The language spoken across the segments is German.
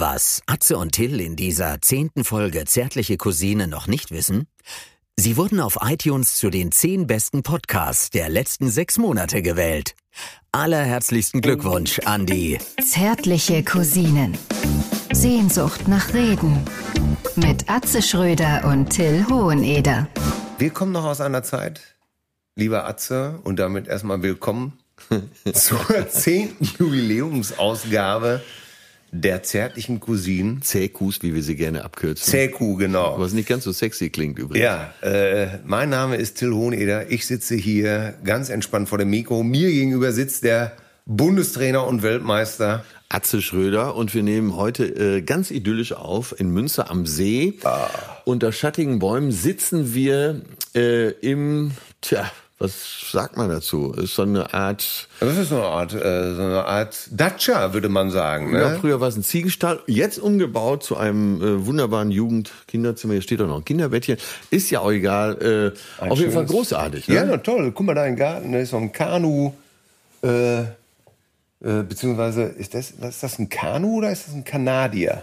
Was Atze und Till in dieser zehnten Folge Zärtliche Cousine noch nicht wissen? Sie wurden auf iTunes zu den zehn besten Podcasts der letzten sechs Monate gewählt. Allerherzlichsten Glückwunsch an die Zärtliche Cousinen. Sehnsucht nach Reden. Mit Atze Schröder und Till Hoheneder. Wir kommen noch aus einer Zeit, lieber Atze, und damit erstmal willkommen zur zehnten Jubiläumsausgabe der zärtlichen Cousinen. Zähkus, wie wir sie gerne abkürzen. Zähku, genau. Was nicht ganz so sexy klingt übrigens. Ja, äh, mein Name ist Till Hoheneder. Ich sitze hier ganz entspannt vor dem Mikro. Mir gegenüber sitzt der Bundestrainer und Weltmeister. Atze Schröder und wir nehmen heute äh, ganz idyllisch auf in Münster am See. Ah. Unter schattigen Bäumen sitzen wir äh, im, tja, was sagt man dazu? Ist so eine Art. Das ist so eine Art, äh, so eine Art Dacia, würde man sagen. Ne? Ja, früher war es ein Ziegenstall, jetzt umgebaut zu einem äh, wunderbaren Jugendkinderzimmer. Hier steht auch noch ein Kinderbettchen. Ist ja auch egal. Äh, auf jeden Fall großartig. Ne? Ja, na toll. Guck mal da im Garten, da ist so ein Kanu. Äh, äh, beziehungsweise, ist das, ist das ein Kanu oder ist das ein Kanadier?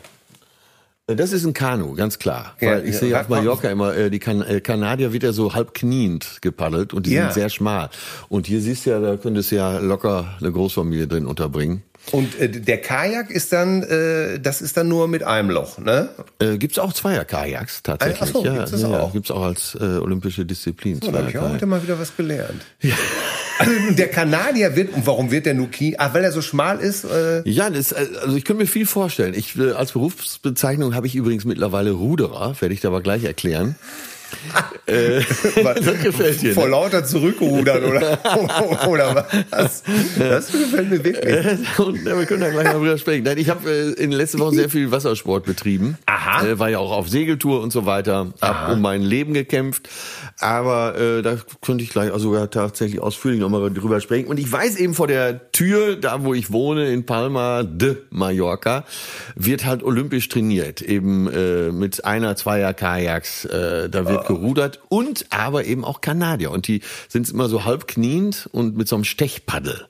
Das ist ein Kanu, ganz klar. Ja, Weil ich ja, sehe auf mal. Mallorca immer, äh, die kan äh, Kanadier wird ja so halb kniend gepaddelt und die Ja. sind sehr schmal. Und hier siehst du ja, da könntest du ja locker eine Großfamilie drin unterbringen. Und äh, der Kajak ist dann, äh, das ist dann nur mit einem Loch, ne? Äh, gibt's auch Zweier-Kajaks tatsächlich. Ach so, ja, gibt's das ja, auch? gibt's auch als äh, olympische Disziplin. So, da habe ich auch heute mal wieder was gelernt. Der Kanadier wird, und warum wird der nur Knie? Ach, weil er so schmal ist? Äh, Ja, das, äh, also ich könnte mir viel vorstellen. Ich, als Berufsbezeichnung habe ich übrigens mittlerweile Ruderer, werde ich dir aber gleich erklären. Äh, das gefällt dir. vor Ne? lauter zurückrudern oder, oder was? Das gefällt mir wirklich. Äh, Und ja, wir können da gleich mal drüber sprechen. Nein, ich habe äh, in den letzten Wochen sehr viel Wassersport betrieben. Aha. Äh, war ja auch auf Segeltour und so weiter. Hab um mein Leben gekämpft. Aber äh, da könnte ich gleich auch sogar tatsächlich ausführlich nochmal drüber sprechen. Und ich weiß eben vor der Tür, da wo ich wohne, in Palma de Mallorca, wird halt olympisch trainiert. Eben äh, mit einer, zweier Kajaks. Äh, da wird gerudert. Und aber eben auch Kanadier. Und die sind immer so halb kniend und mit so einem Stechpaddel.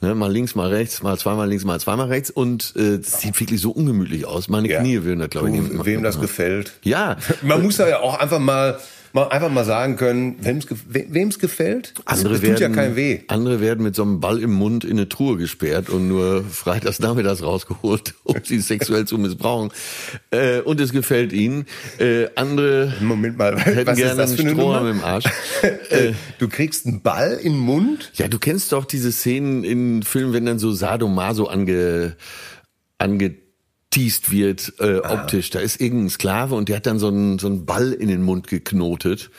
Ne, mal links, mal rechts, mal zweimal links, mal zweimal rechts. Und äh, das sieht wirklich so ungemütlich aus. Meine Ja. Knie würden das, glaube ich, nicht wem das gefällt. Ja. Man muss da ja auch einfach mal, mal einfach mal sagen können, wem's, wem's gefällt. Andere das tut ja werden, kein weh. andere werden mit so einem Ball im Mund in eine Truhe gesperrt und nur freitags nachmittags rausgeholt, um sie sexuell zu missbrauchen. Äh, und es gefällt ihnen. Äh, andere Moment mal, hätten was ist gerne das für einen eine Strohhalm im Arsch. Äh, du kriegst einen Ball in den Mund. Ja, du kennst doch diese Szenen in Filmen, wenn dann so Sadomaso ange, angeteased wird, äh, optisch. Da ist irgendein Sklave und der hat dann so einen, so einen Ball in den Mund geknotet.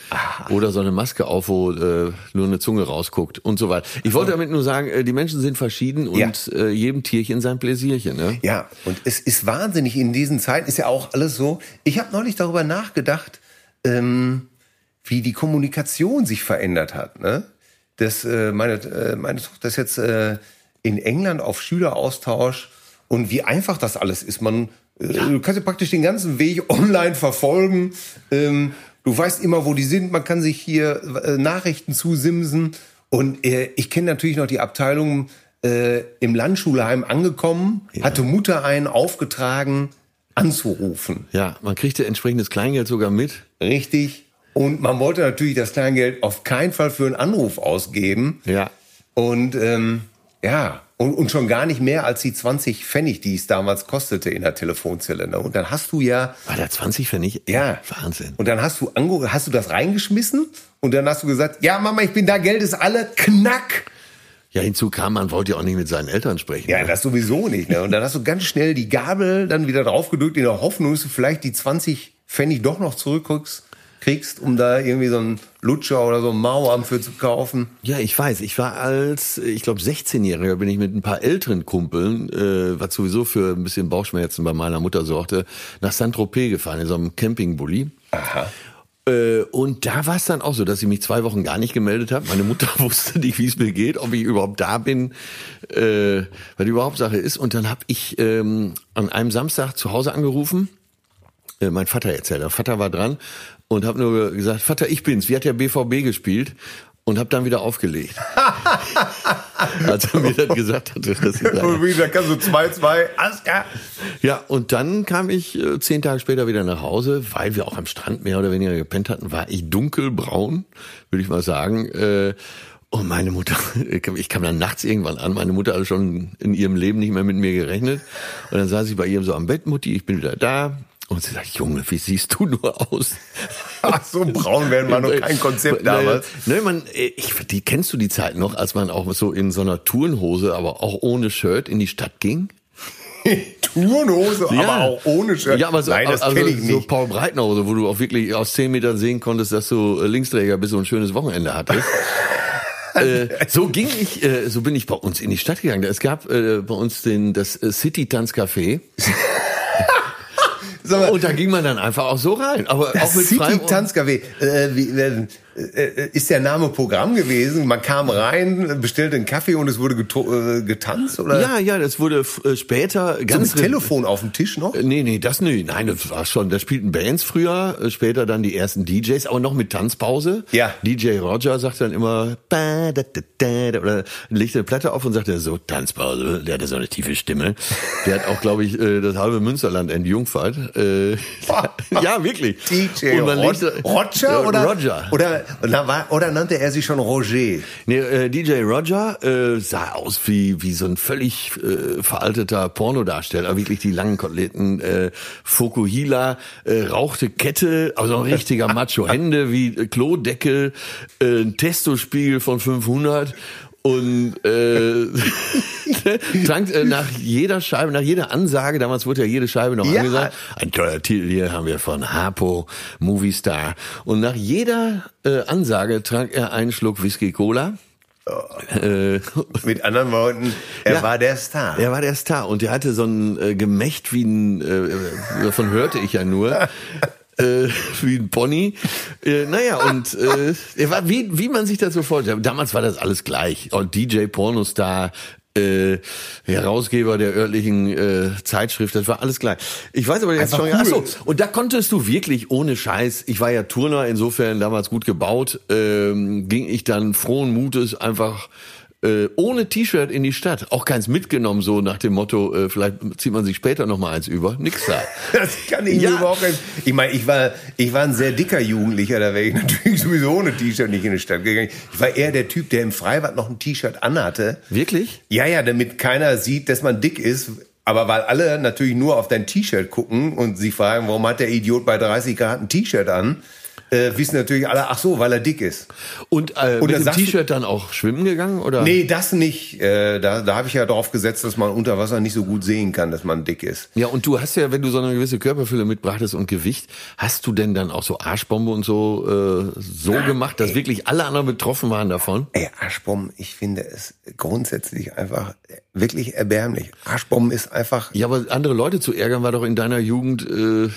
Oder so eine Maske auf, wo äh, nur eine Zunge rausguckt und so weiter. Ich wollte damit nur sagen, äh, die Menschen sind verschieden und Ja. äh, jedem Tierchen sein Pläsierchen. Ne? Ja, und es ist wahnsinnig in diesen Zeiten, ist ja auch alles so. Ich habe neulich darüber nachgedacht, ähm, wie die Kommunikation sich verändert hat. Ne? Das, äh, meine, äh, meine Tochter ist jetzt äh, in England auf Schüleraustausch und wie einfach das alles ist. Man, äh, Du kannst ja praktisch den ganzen Weg online verfolgen. Ähm, du weißt immer, wo die sind. Man kann sich hier äh, Nachrichten zusimsen. Und äh, ich kenne natürlich noch die Abteilung äh, im Landschulheim angekommen, hatte Mutter einen aufgetragen, anzurufen. Ja, man kriegt ja entsprechendes Kleingeld sogar mit. Richtig. Und man wollte natürlich das Kleingeld auf keinen Fall für einen Anruf ausgeben. Ja. Und ähm, ja, und, und schon gar nicht mehr als die 20 Pfennig, die es damals kostete in der Telefonzelle. Ne? Und dann hast du ja, War da 20 Pfennig? ja, Wahnsinn. Und dann hast du ange hast du das reingeschmissen und dann hast du gesagt, ja Mama, ich bin da, Geld ist alle, knack. Ja, hinzu kam, man wollte ja auch nicht mit seinen Eltern sprechen. Ja, ne? das sowieso nicht. Ne? Und dann hast du ganz schnell die Gabel dann wieder draufgedrückt in der Hoffnung, dass du vielleicht die 20 Pfennig doch noch zurückkriegst, kriegst, um da irgendwie so einen Lutscher oder so einen Mauern für zu kaufen. Ja, ich weiß. Ich war als, ich glaube, 16-Jähriger bin ich mit ein paar älteren Kumpeln, äh, was sowieso für ein bisschen Bauchschmerzen bei meiner Mutter sorgte, nach Saint-Tropez gefahren, in so einem Campingbully. Aha. Äh, und da war es dann auch so, dass ich mich zwei Wochen gar nicht gemeldet habe. Meine Mutter wusste nicht, wie es mir geht, ob ich überhaupt da bin, äh, weil die überhaupt Sache ist. Und dann habe ich ähm, an einem Samstag zu Hause angerufen, äh, mein Vater erzählt. Der Vater war dran und habe nur gesagt, Vater, ich bin's. Wie hat der BVB gespielt? Und habe dann wieder aufgelegt. als er mir das gesagt hatte. Dass ich sage, Und wieder kannst du 2-2, alles klar. Ja, und dann kam ich äh, zehn Tage später wieder nach Hause, weil wir auch am Strand mehr oder weniger gepennt hatten, war ich dunkelbraun, würde ich mal sagen. Äh, und meine Mutter, ich kam dann nachts irgendwann an, meine Mutter hatte schon in ihrem Leben nicht mehr mit mir gerechnet. Und dann saß ich bei ihr so am Bett, Mutti, ich bin wieder da. Und sie sagt, Junge, wie siehst du nur aus? Ach, so braun werden wir noch kein Konzept damals. Ne, man, ich, die kennst du die Zeit noch, als man auch so in so einer Turnhose, aber auch ohne Shirt in die Stadt ging? Turnhose, aber auch ohne Shirt. Ja, aber so, Nein, das also, ich so nicht. Paul Breitnerhose, wo du auch wirklich aus zehn Metern sehen konntest, dass du äh, Linksträger bis so ein schönes Wochenende hattest. äh, so ging ich, äh, so bin ich bei uns in die Stadt gegangen. Es gab äh, bei uns den das äh, City Tanzcafé Mal, und da ging man dann einfach auch so rein, aber auch mit City freiem Tanzcafé. Äh, wie, äh, ist der Name Programm gewesen? Man kam rein, bestellte einen Kaffee und es wurde äh, getanzt oder? Ja, ja, das wurde äh, später ganz mit Telefon auf dem Tisch noch? Äh, Nee, nee, das nee, nein, das war schon, da spielten Bands früher, äh, später dann die ersten DJs, aber noch mit Tanzpause. Ja. DJ Roger sagt dann immer, da, da, da, oder legte eine Platte auf und sagte so, Tanzpause, der hatte so eine tiefe Stimme. Der hat auch, glaube ich, äh, das halbe Münsterland entjungfert. Äh, ja, wirklich. DJ Roger Ja, oder? Roger. Oder, oder, war, oder nannte er sich schon Roger? Nee, äh, DJ Roger äh, sah aus wie wie so ein völlig äh, veralteter Pornodarsteller, wirklich die langen Koteletten, äh, Fokuhila, äh, rauchte Kette, also ein richtiger Macho, Hände wie äh, Klodeckel, äh, ein Testospiegel von 500 und äh, trank äh, nach jeder Scheibe, nach jeder Ansage, damals wurde ja jede Scheibe noch Ja. angesagt, ein toller Titel hier haben wir von Harpo, Movistar. Und nach jeder äh, Ansage trank er einen Schluck Whisky Cola. Äh, Mit anderen Worten, er Ja. war der Star. er war der Star und der hatte so ein äh, Gemächt wie ein, äh, davon hörte ich ja nur, äh, wie ein Pony. Äh, naja, und äh, er war wie, wie man sich das so vorstellt. Damals war das alles gleich. Und DJ Pornostar, äh, Herausgeber der örtlichen äh, Zeitschrift, das war alles gleich. Ich weiß aber jetzt Einfach schon, cool. ach so, und da konntest du wirklich ohne Scheiß, ich war ja Turner, insofern damals gut gebaut, ähm, ging ich dann frohen Mutes einfach äh, ohne T-Shirt in die Stadt. Auch keins mitgenommen, so nach dem Motto, äh, vielleicht zieht man sich später noch mal eins über. Nix da. Das kann ich Ja. überhaupt nicht. Ich meine, ich war, ich war ein sehr dicker Jugendlicher, da wäre ich natürlich sowieso ohne T-Shirt nicht in die Stadt gegangen. Ich war eher der Typ, der im Freibad noch ein T-Shirt anhatte. Wirklich? Ja, ja, damit keiner sieht, dass man dick ist. Aber weil alle natürlich nur auf dein T-Shirt gucken und sich fragen, warum hat der Idiot bei 30 Grad ein T-Shirt an, äh, wissen natürlich alle, ach so, weil er dick ist. Und äh, Oder mit dem T-Shirt dann auch schwimmen gegangen? Oder? Nee, das nicht. Äh, da da habe ich ja drauf gesetzt, dass man unter Wasser nicht so gut sehen kann, dass man dick ist. Ja, und du hast ja, wenn du so eine gewisse Körperfülle mitbrachtest und Gewicht, hast du denn dann auch so Arschbombe und so äh, so gemacht, dass wirklich alle anderen betroffen waren davon? Ey, Arschbomben, ich finde es grundsätzlich einfach wirklich erbärmlich. Arschbomben ist einfach. Ja, aber andere Leute zu ärgern war doch in deiner Jugend äh,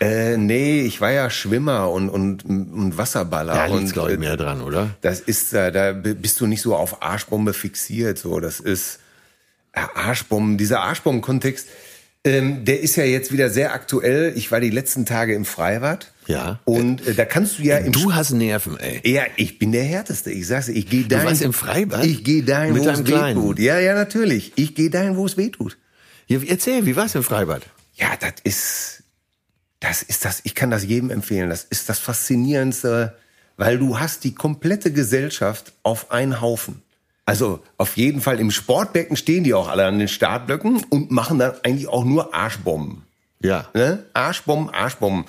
Äh, nee, ich war ja Schwimmer und, und, und Wasserballer. da und liegt's, glaube ich, mehr dran, oder? Das ist, äh, da bist du nicht so auf Arschbombe fixiert. So, das ist äh, Arschbomben. Dieser Arschbomben-Kontext, ähm, der ist ja jetzt wieder sehr aktuell. Ich war die letzten Tage im Freibad. Ja. Und äh, da kannst du ja im Du hast Nerven, ey. Ja, ich bin der Härteste. Ich sag's ich gehe dahin. warst im Freibad? Ich gehe dahin, Mit wo es deinem weh Kleinen? tut. Ja, ja, natürlich. Ich gehe dahin, wo es weh tut. Ja, erzähl, wie war's im Freibad? Ja, das ist, das ist das, ich kann das jedem empfehlen. Das ist das Faszinierendste, weil du hast die komplette Gesellschaft auf einen Haufen. Also auf jeden Fall im Sportbecken stehen die auch alle an den Startblöcken und machen dann eigentlich auch nur Arschbomben. Ja. Ne? Arschbomben, Arschbomben.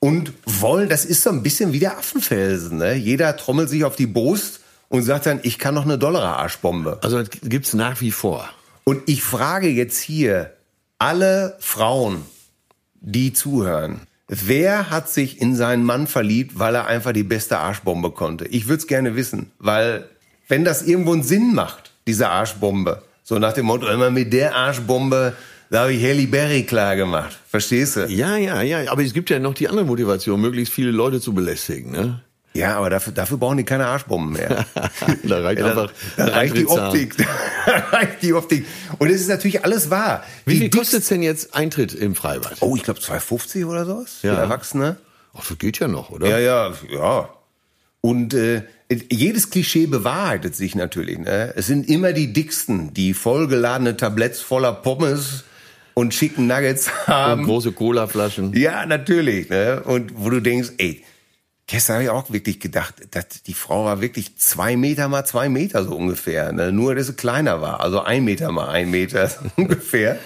Und wollen, das ist so ein bisschen wie der Affenfelsen. Ne? Jeder trommelt sich auf die Brust und sagt dann, ich kann noch eine Dollar-Arschbombe. Also das gibt's nach wie vor. Und ich frage jetzt hier alle Frauen, die zuhören, wer hat sich in seinen Mann verliebt, weil er einfach die beste Arschbombe konnte? Ich würde es gerne wissen, weil wenn das irgendwo einen Sinn macht, diese Arschbombe, so nach dem Motto, immer mit der Arschbombe, da habe ich Halle Berry klar gemacht. Verstehst du? Ja, ja, ja. Aber es gibt ja noch die andere Motivation, möglichst viele Leute zu belästigen, ne? Ja, aber dafür, dafür brauchen die keine Arschbomben mehr. da reicht Ja, einfach da ein reicht die. Optik. Da reicht die Optik. Und es ist natürlich alles wahr. Wie Die viel kostet's denn jetzt Eintritt im Freibad? Oh, ich glaube 2,50 oder sowas Ja. für Erwachsene. Ach, das geht ja noch, oder? Ja, ja, ja. Und äh, jedes Klischee bewahrheitet sich natürlich. Ne? Es sind immer die dicksten, die vollgeladene Tabletts voller Pommes und Chicken Nuggets haben. Und große Colaflaschen. Ja, natürlich. Ne? Und wo du denkst, ey, gestern habe ich auch wirklich gedacht, dass die Frau war wirklich zwei Meter mal zwei Meter so ungefähr. Ne? Nur, dass sie kleiner war. Also ein Meter mal ein Meter so ungefähr.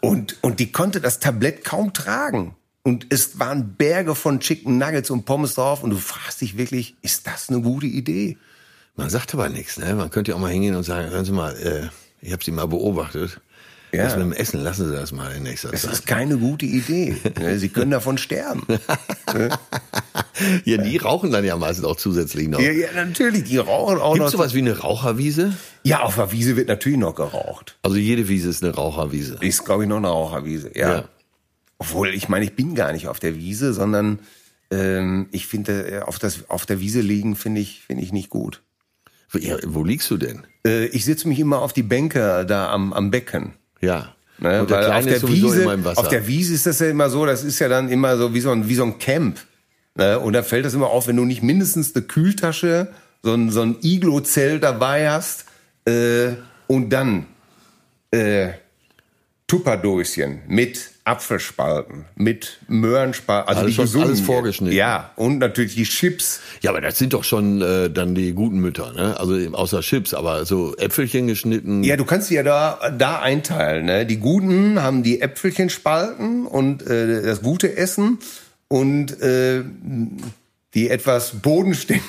Und, und die konnte das Tablett kaum tragen. Und es waren Berge von Chicken Nuggets und Pommes drauf. Und du fragst dich wirklich, ist das eine gute Idee? Man sagt aber nichts, ne? Man könnte ja auch mal hingehen und sagen, hören Sie mal, äh, ich habe Sie mal beobachtet. Ja. Das mit dem Essen, lassen Sie das mal in nächster Das Zeit. ist keine gute Idee. Ne? Sie können davon sterben. ja, die rauchen dann ja meistens auch zusätzlich noch. Ja, ja, natürlich. Die rauchen auch Gibt noch. es sowas wie eine Raucherwiese? Ja, auf der Wiese wird natürlich noch geraucht. Also jede Wiese ist eine Raucherwiese. Ist, glaube ich, noch eine Raucherwiese. Ja. Ja. Obwohl, ich meine, ich bin gar nicht auf der Wiese, sondern ähm, ich finde, äh, auf, das, auf der Wiese liegen finde ich, finde ich nicht gut. Ja, wo liegst du denn? Äh, ich setze mich immer auf die Bänke da am, am Becken. Ja. Ne? Und der Weil auf der Wiese. Auf der Wiese ist das ja immer so, das ist ja dann immer so wie so ein, wie so ein Camp. Ne? Und da fällt das immer auf, wenn du nicht mindestens eine Kühltasche, so ein, so ein Iglo-Zelt dabei hast äh, und dann äh, Tupperdöschen mit Apfelspalten, mit Möhrenspalten, also Alles die gesunden. alles vorgeschnitten. Ja, und natürlich die Chips. Ja, aber das sind doch schon äh, dann die guten Mütter, ne? Also außer Chips, aber so Äpfelchen geschnitten. Ja, du kannst die ja da, da einteilen. Ne? Die Guten haben die Äpfelchenspalten und äh, das gute Essen und äh, die etwas bodenständigen,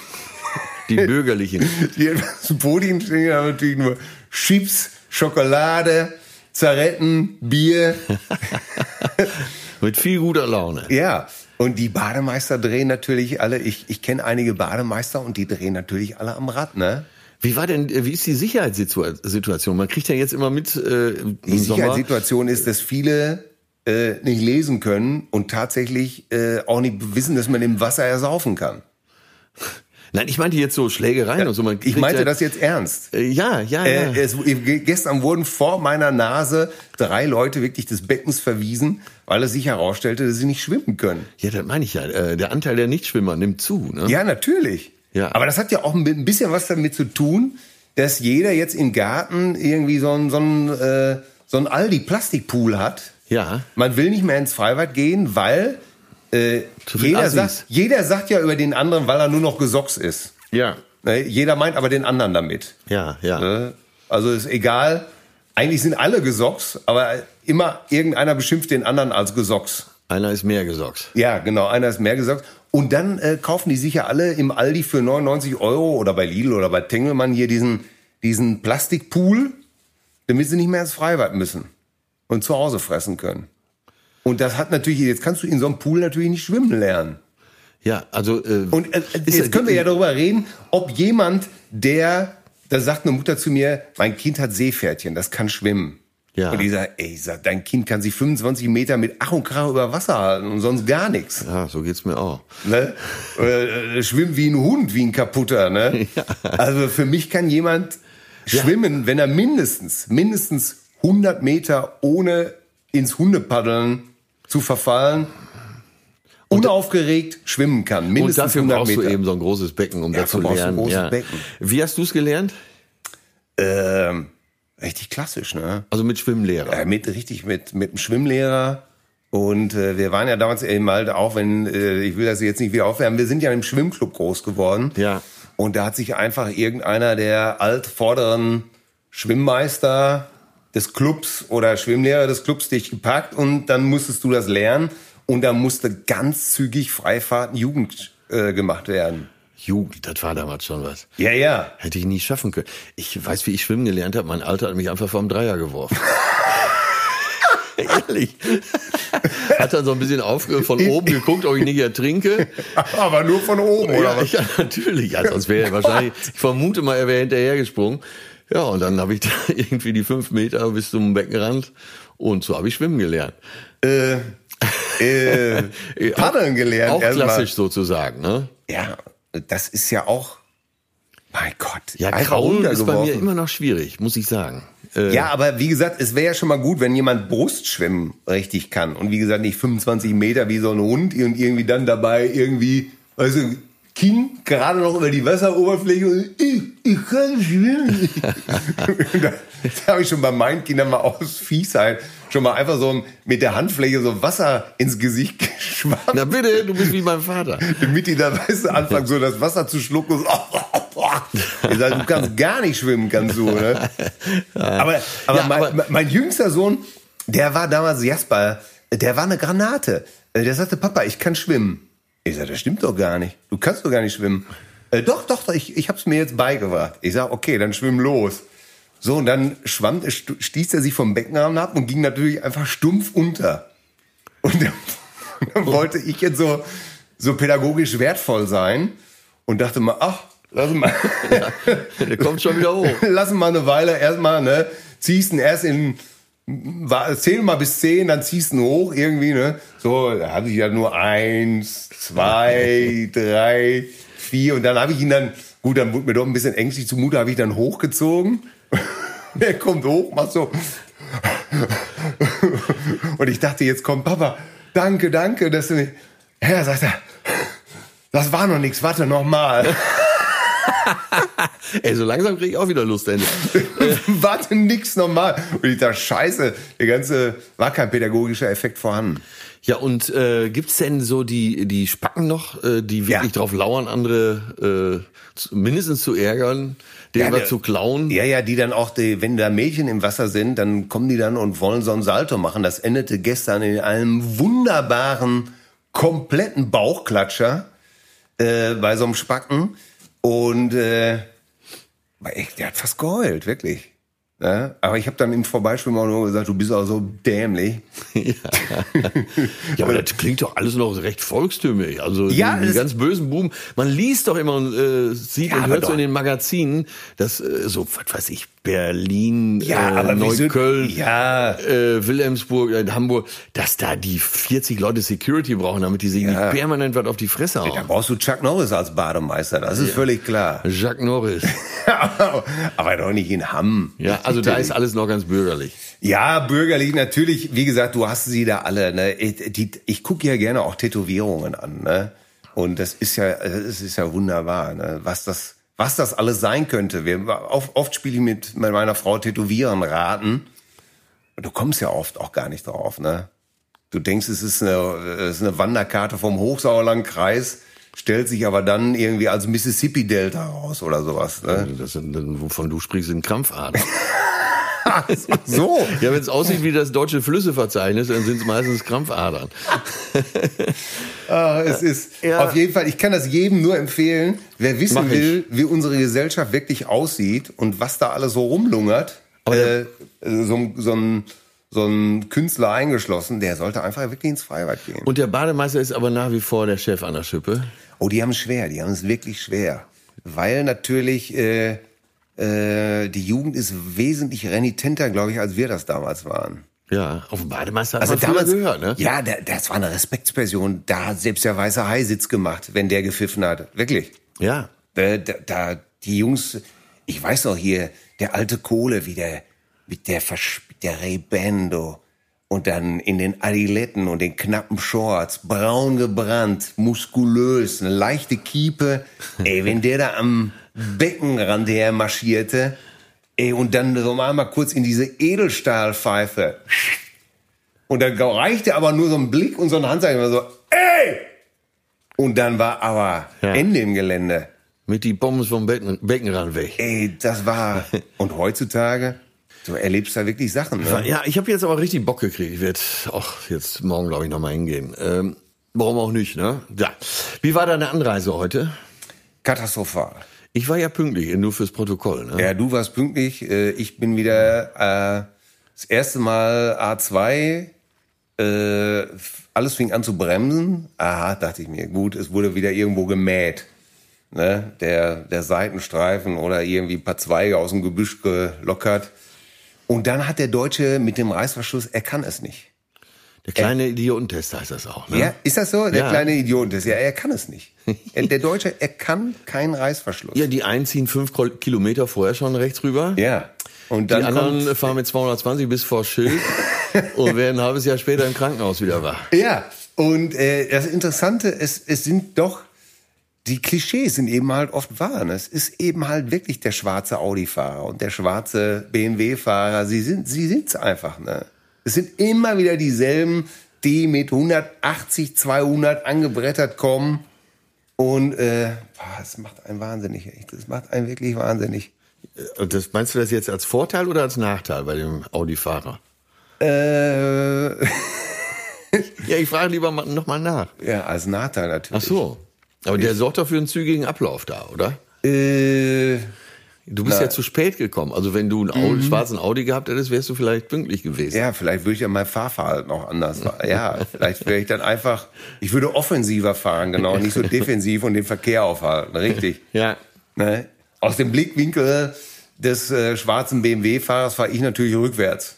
Die bürgerlichen. die etwas bodenständigen haben natürlich nur Chips, Schokolade, Zaretten, Bier. Mit viel guter Laune. Ja, und die Bademeister drehen natürlich alle, ich, ich kenne einige Bademeister und die drehen natürlich alle am Rad, ne? Wie war denn, wie ist die Sicherheitssituation? Man kriegt ja jetzt immer mit äh, Die Sommer. Sicherheitssituation ist, dass viele äh, nicht lesen können und tatsächlich äh, auch nicht wissen, dass man im Wasser ersaufen kann. Nein, ich meinte jetzt so Schlägereien und so. Man Ich meinte ja, das jetzt ernst. Äh, ja, ja, ja. Äh, es, gestern wurden vor meiner Nase drei Leute wirklich des Beckens verwiesen, weil es sich herausstellte, dass sie nicht schwimmen können. ja, das meine ich ja. Äh, der Anteil der Nichtschwimmer nimmt zu. Ne? Ja, natürlich. Ja. Aber das hat ja auch ein bisschen was damit zu tun, dass jeder jetzt im Garten irgendwie so ein, so ein, äh, so ein Aldi-Plastikpool hat. Ja. Man will nicht mehr ins Freibad gehen, weil äh, jeder, Assis. sagt, jeder sagt ja über den anderen, weil er nur noch gesocks ist. Ja. Ne? Jeder meint aber den anderen damit. Ja, ja. Ne? Also ist egal. Eigentlich sind alle gesocks, aber immer irgendeiner beschimpft den anderen als gesocks. Einer ist mehr gesockt. Ja, genau, einer ist mehr gesagt. Und dann äh, kaufen die sich ja alle im Aldi für 99 Euro oder bei Lidl oder bei Tengelmann hier diesen, diesen Plastikpool, damit sie nicht mehr ins Freibad müssen und zu Hause fressen können. Und das hat natürlich, jetzt kannst du in so einem Pool natürlich nicht schwimmen lernen. Ja, also äh, Und äh, jetzt ja- können wir ja darüber reden, ob jemand, der, da sagt eine Mutter zu mir, mein Kind hat Seepferdchen, das kann schwimmen. Ja. Und ich sage, ey, ich sag, dein Kind kann sich 25 Meter mit Ach und Krach über Wasser halten und sonst gar nichts. ja, so geht's mir auch. Ne? Äh, schwimmt wie ein Hund, wie ein kaputter. Ne? Also für mich kann jemand schwimmen, wenn er mindestens, mindestens 100 Meter ohne ins Hundepaddeln zu verfallen, unaufgeregt schwimmen kann. Und Mindestens dafür 100 brauchst Meter. du eben so ein großes Becken, um Ja, das zu dafür lernen. großes ja. Becken. Wie hast du es gelernt? Ähm, richtig klassisch, ne? Also mit Schwimmlehrer. Äh, mit richtig mit mit einem Schwimmlehrer und äh, wir waren ja damals eben halt auch wenn äh, ich will das jetzt nicht wieder aufwärmen, wir sind ja im Schwimmclub groß geworden. Ja. Und da hat sich einfach irgendeiner der altvorderen Schwimmmeister des Clubs oder Schwimmlehrer des Clubs dich gepackt und dann musstest du das lernen und da musste ganz zügig Freifahrten Jugend äh, gemacht werden. Jugend, das war damals schon was. Ja, ja. Hätte ich nie schaffen können. Ich weiß, wie ich schwimmen gelernt habe. Mein Alter hat mich einfach vom Dreier geworfen. Ehrlich. Hat dann so ein bisschen auf, von oben geguckt, ob ich nicht ertrinke. Aber nur von oben, oder Ja, was? ja, natürlich. Ja, sonst wäre er wahrscheinlich, ich vermute mal, er wäre hinterhergesprungen. Ja, und dann habe ich da irgendwie die fünf Meter bis zum Beckenrand und so habe ich schwimmen gelernt. Äh, äh, paddeln gelernt. Auch mal. klassisch sozusagen, ne? Ja, das ist ja auch, mein Gott, Ja, Kraulen ist bei mir immer noch schwierig, muss ich sagen. Äh, Ja, aber wie gesagt, es wäre ja schon mal gut, wenn jemand Brustschwimmen richtig kann. Und wie gesagt, nicht 25 Meter wie so ein Hund und irgendwie dann dabei irgendwie, also Kinn gerade noch über die Wasseroberfläche und ich, ich kann schwimmen. da da habe ich schon bei meinen Kindern mal aus Fiesheit schon mal einfach so mit der Handfläche so Wasser ins Gesicht geschwappt. Na bitte, du bist wie mein Vater. Damit die da, weißt du, anfangen so das Wasser zu schlucken. So, ich sag, du kannst gar nicht schwimmen, kannst du, ne? Aber, aber, Ja, mein, aber- mein jüngster Sohn, der war damals Jasper, der war eine Granate. Der sagte, Papa, ich kann schwimmen. Ich sag, das stimmt doch gar nicht. Du kannst doch gar nicht schwimmen. Äh, doch, doch, doch, ich, ich hab's mir jetzt beigebracht. Ich sag, okay, dann schwimm los. So, und dann schwamm, st- stieß er sich vom Beckenrahmen ab und ging natürlich einfach stumpf unter. Und dann, dann wollte ich jetzt so, so pädagogisch wertvoll sein und dachte mal, ach, lass mal, Der kommt schon wieder hoch. lass mal eine Weile erstmal, ne, ziehst ihn erst in, zähl mal bis zehn, dann ziehst ihn hoch irgendwie, ne, so, da hatte ich ja nur eins, zwei, drei, vier und dann habe ich ihn dann, gut, dann wurde mir doch ein bisschen ängstlich zumute, habe ich dann hochgezogen. Er kommt hoch, macht so. Und ich dachte, jetzt kommt Papa. Danke, danke, dass du mich. Ja, sagt er. Das war noch nichts, warte noch mal. Ey, so langsam kriege ich auch wieder Lust, Ende. warte nix nochmal. Und ich dachte, scheiße, der ganze, war kein pädagogischer Effekt vorhanden. Ja, und äh, gibt's denn so die, die Spacken noch, äh, die wirklich Ja. drauf lauern, andere äh, zu, mindestens zu ärgern, denen was der- zu klauen? Ja, ja, die dann auch, die, wenn da Mädchen im Wasser sind, dann kommen die dann und wollen so ein Salto machen. Das endete gestern in einem wunderbaren, kompletten Bauchklatscher äh, bei so einem Spacken. Und äh, der hat fast geheult, wirklich. Ja, aber ich habe dann im Vorbeischwimmen auch nur gesagt, du bist auch so dämlich. Ja, aber das klingt doch alles noch recht volkstümlich. Also Ja, die, ganz bösen Buben. Man liest doch immer und äh, sieht Ja, und hört so doch. in den Magazinen, dass äh, so, was weiß ich, Berlin, Ja, äh, aber wieso- Neukölln, Ja. äh, Wilhelmsburg, äh, Hamburg, dass da die 40 Leute Security brauchen, damit die sich Ja. nicht permanent was auf die Fresse Da hauen. brauchst du Chuck Norris als Bademeister, das ist völlig klar. Jacques Norris. aber doch nicht in Hamm. Ja, also da ist alles noch ganz bürgerlich. Ja, bürgerlich natürlich. Wie gesagt, du hast sie da alle. Ne? Ich, die, ich gucke ja gerne auch Tätowierungen an. Ne? Und das ist ja, es ist ja wunderbar, ne? was das, was das alles sein könnte. Wir, oft, oft spiele ich mit meiner Frau Tätowieren raten. Und du kommst ja oft auch gar nicht drauf. Ne? Du denkst, es ist eine, es ist eine Wanderkarte vom Hochsauerlandkreis, stellt sich aber dann irgendwie als Mississippi-Delta raus oder sowas. Ne? Das sind, wovon du sprichst, sind Krampfadern. So. Ja, wenn es aussieht wie das deutsche Flüsseverzeichnis, dann sind es meistens Krampfadern. Ah, es ist Ja. auf jeden Fall, ich kann das jedem nur empfehlen, wer wissen Mach ich. will, wie unsere Gesellschaft wirklich aussieht und was da alles so rumlungert, äh, so, so, ein, so ein Künstler eingeschlossen, der sollte einfach wirklich ins Freibad gehen. Und der Bademeister ist aber nach wie vor der Chef an der Schippe. oh, die haben es schwer, die haben es wirklich schwer. Weil natürlich äh, äh, die Jugend ist wesentlich renitenter, glaube ich, als wir das damals waren. Ja, auf dem Bademeister hat Also man damals, gehört, ne? ja, das war eine Respektsperson. Da hat selbst der weiße Hai Sitz gemacht, wenn der gepfiffen hat. Wirklich. Ja. Da, da, da die Jungs, ich weiß noch hier, der alte Kohle, wie der mit der Versch der Ray Bando und dann in den Adiletten und den knappen Shorts, braun gebrannt, muskulös, eine leichte Kiepe. Ey, wenn der da am Beckenrand her marschierte, ey, und dann so einmal kurz in diese Edelstahlpfeife. Und dann reichte aber nur so ein Blick und so ein Handzeichen, war so, ey! Und dann war aber Ja. Ende im Gelände. Mit die Bombs vom Becken, Beckenrand weg. Ey, das war. Und heutzutage, du erlebst da wirklich Sachen. Ne? Ja, ich habe jetzt aber richtig Bock gekriegt. Ich werde auch jetzt morgen, glaube ich, nochmal hingehen. Ähm, warum auch nicht, ne? Ja. Wie war deine Anreise heute? Katastrophal. Ich war ja pünktlich, nur fürs Protokoll, ne? Ja, du warst pünktlich. äh, Ich bin wieder äh, das erste Mal A2. Äh, alles fing an zu bremsen. Aha, dachte ich mir. Gut, es wurde wieder irgendwo gemäht. Ne? Der, der Seitenstreifen oder irgendwie ein paar Zweige aus dem Gebüsch gelockert. Und dann hat der Deutsche mit dem Reißverschluss, er kann es nicht. Der kleine Idiotentest heißt das auch, ne? Ja, ist das so? Der Ja. kleine Idiot ist ja, er kann es nicht. Er- Der Deutsche, er kann keinen Reißverschluss. Ja, die einen ziehen fünf Kilometer vorher schon rechts rüber. Ja. Und Die dann anderen kommt, fahren mit 220 bis vor Schild und werden ein halbes Jahr später im Krankenhaus wieder wach. ja. Und äh, das Interessante, es, es sind doch die Klischees sind eben halt oft wahr. Ne? Es ist eben halt wirklich der schwarze Audi-Fahrer und der schwarze BMW-Fahrer. Sie sind, sie sind's einfach. Ne? Es sind immer wieder dieselben, die mit 180, 200 angebrettert kommen. Und äh, boah, das macht einen wahnsinnig, echt. Das macht einen wirklich wahnsinnig. Und das meinst du das jetzt als Vorteil oder als Nachteil bei dem Audi-Fahrer? Äh, Ja, ich frage lieber nochmal nach. ja, als Nachteil natürlich. Ach so. Aber der sorgt doch für einen zügigen Ablauf da, oder? Äh, Du bist Na. ja zu spät gekommen. Also wenn du einen Audi, schwarzen Audi gehabt hättest, wärst du vielleicht pünktlich gewesen. ja, vielleicht würde ich ja mein Fahrverhalten auch anders fahren. Ja, vielleicht wäre ich dann einfach, ich würde offensiver fahren, genau, nicht so defensiv und den Verkehr aufhalten. Richtig. Ja. Ne? Aus dem Blickwinkel des äh, schwarzen BMW-Fahrers fahre ich natürlich rückwärts.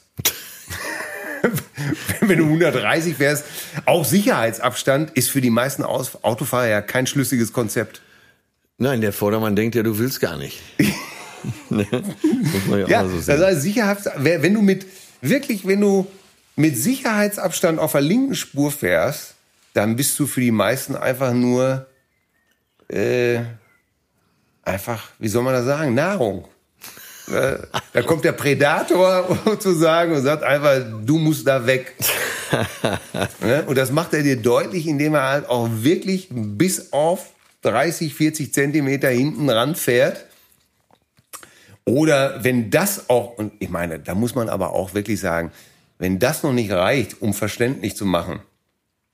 Wenn du 130 wärst, auch Sicherheitsabstand ist für die meisten Aus Autofahrer ja kein schlüssiges Konzept. Nein, der Vordermann denkt ja, du willst gar nicht. ne? Ja, Ja, so heißt Sicherheits wenn du mit wirklich, wenn du mit Sicherheitsabstand auf der linken Spur fährst, dann bist du für die meisten einfach nur äh, einfach, wie soll man das sagen, Nahrung. Äh, Da kommt der Predator sozusagen und sagt einfach, du musst da weg. Ne? Und das macht er dir deutlich, indem er halt auch wirklich bis auf 30, 40 Zentimeter hinten ran fährt. Oder wenn das auch, und ich meine, da muss man aber auch wirklich sagen, wenn das noch nicht reicht, um verständlich zu machen,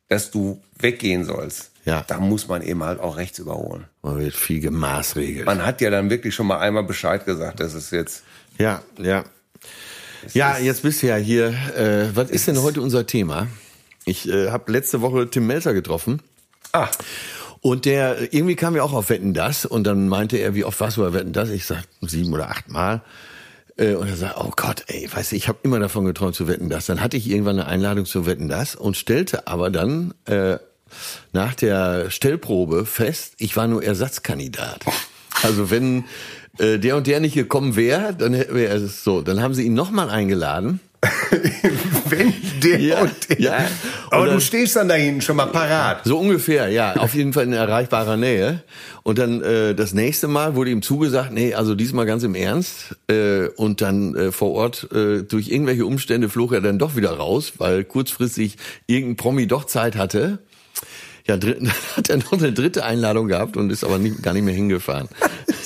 dass du weggehen sollst, Ja. da muss man eben halt auch rechts überholen. Man wird viel gemaßregelt. Man hat ja dann wirklich schon mal einmal Bescheid gesagt, dass es jetzt Ja, ja. Ja, jetzt bist du ja hier. Äh, was ist denn heute unser Thema? Ich äh, habe letzte Woche Tim Melzer getroffen. Ah, Und der, irgendwie kam ja auch auf Wetten das und dann meinte er, wie oft warst du bei Wetten das? Ich sag sieben oder acht Mal. Äh, Und er sagt, oh Gott, ey, weißt du, ich habe immer davon geträumt zu wetten das. Dann hatte ich irgendwann eine Einladung zu wetten das und stellte aber dann äh, nach der Stellprobe fest, ich war nur Ersatzkandidat. Also wenn äh, der und der nicht gekommen wäre, dann wäre es so. Dann haben sie ihn nochmal eingeladen. wenn der Ja, und der. ja. Aber Und du dann- stehst dann da hinten schon mal parat. So ungefähr, ja. Auf jeden Fall in erreichbarer Nähe. Und dann äh, das nächste Mal wurde ihm zugesagt, nee, also diesmal ganz im Ernst. Äh, und dann äh, vor Ort äh, durch irgendwelche Umstände flog er dann doch wieder raus, weil kurzfristig irgendein Promi doch Zeit hatte. Ja, dr- dann hat er noch eine dritte Einladung gehabt und ist aber nicht, gar nicht mehr hingefahren.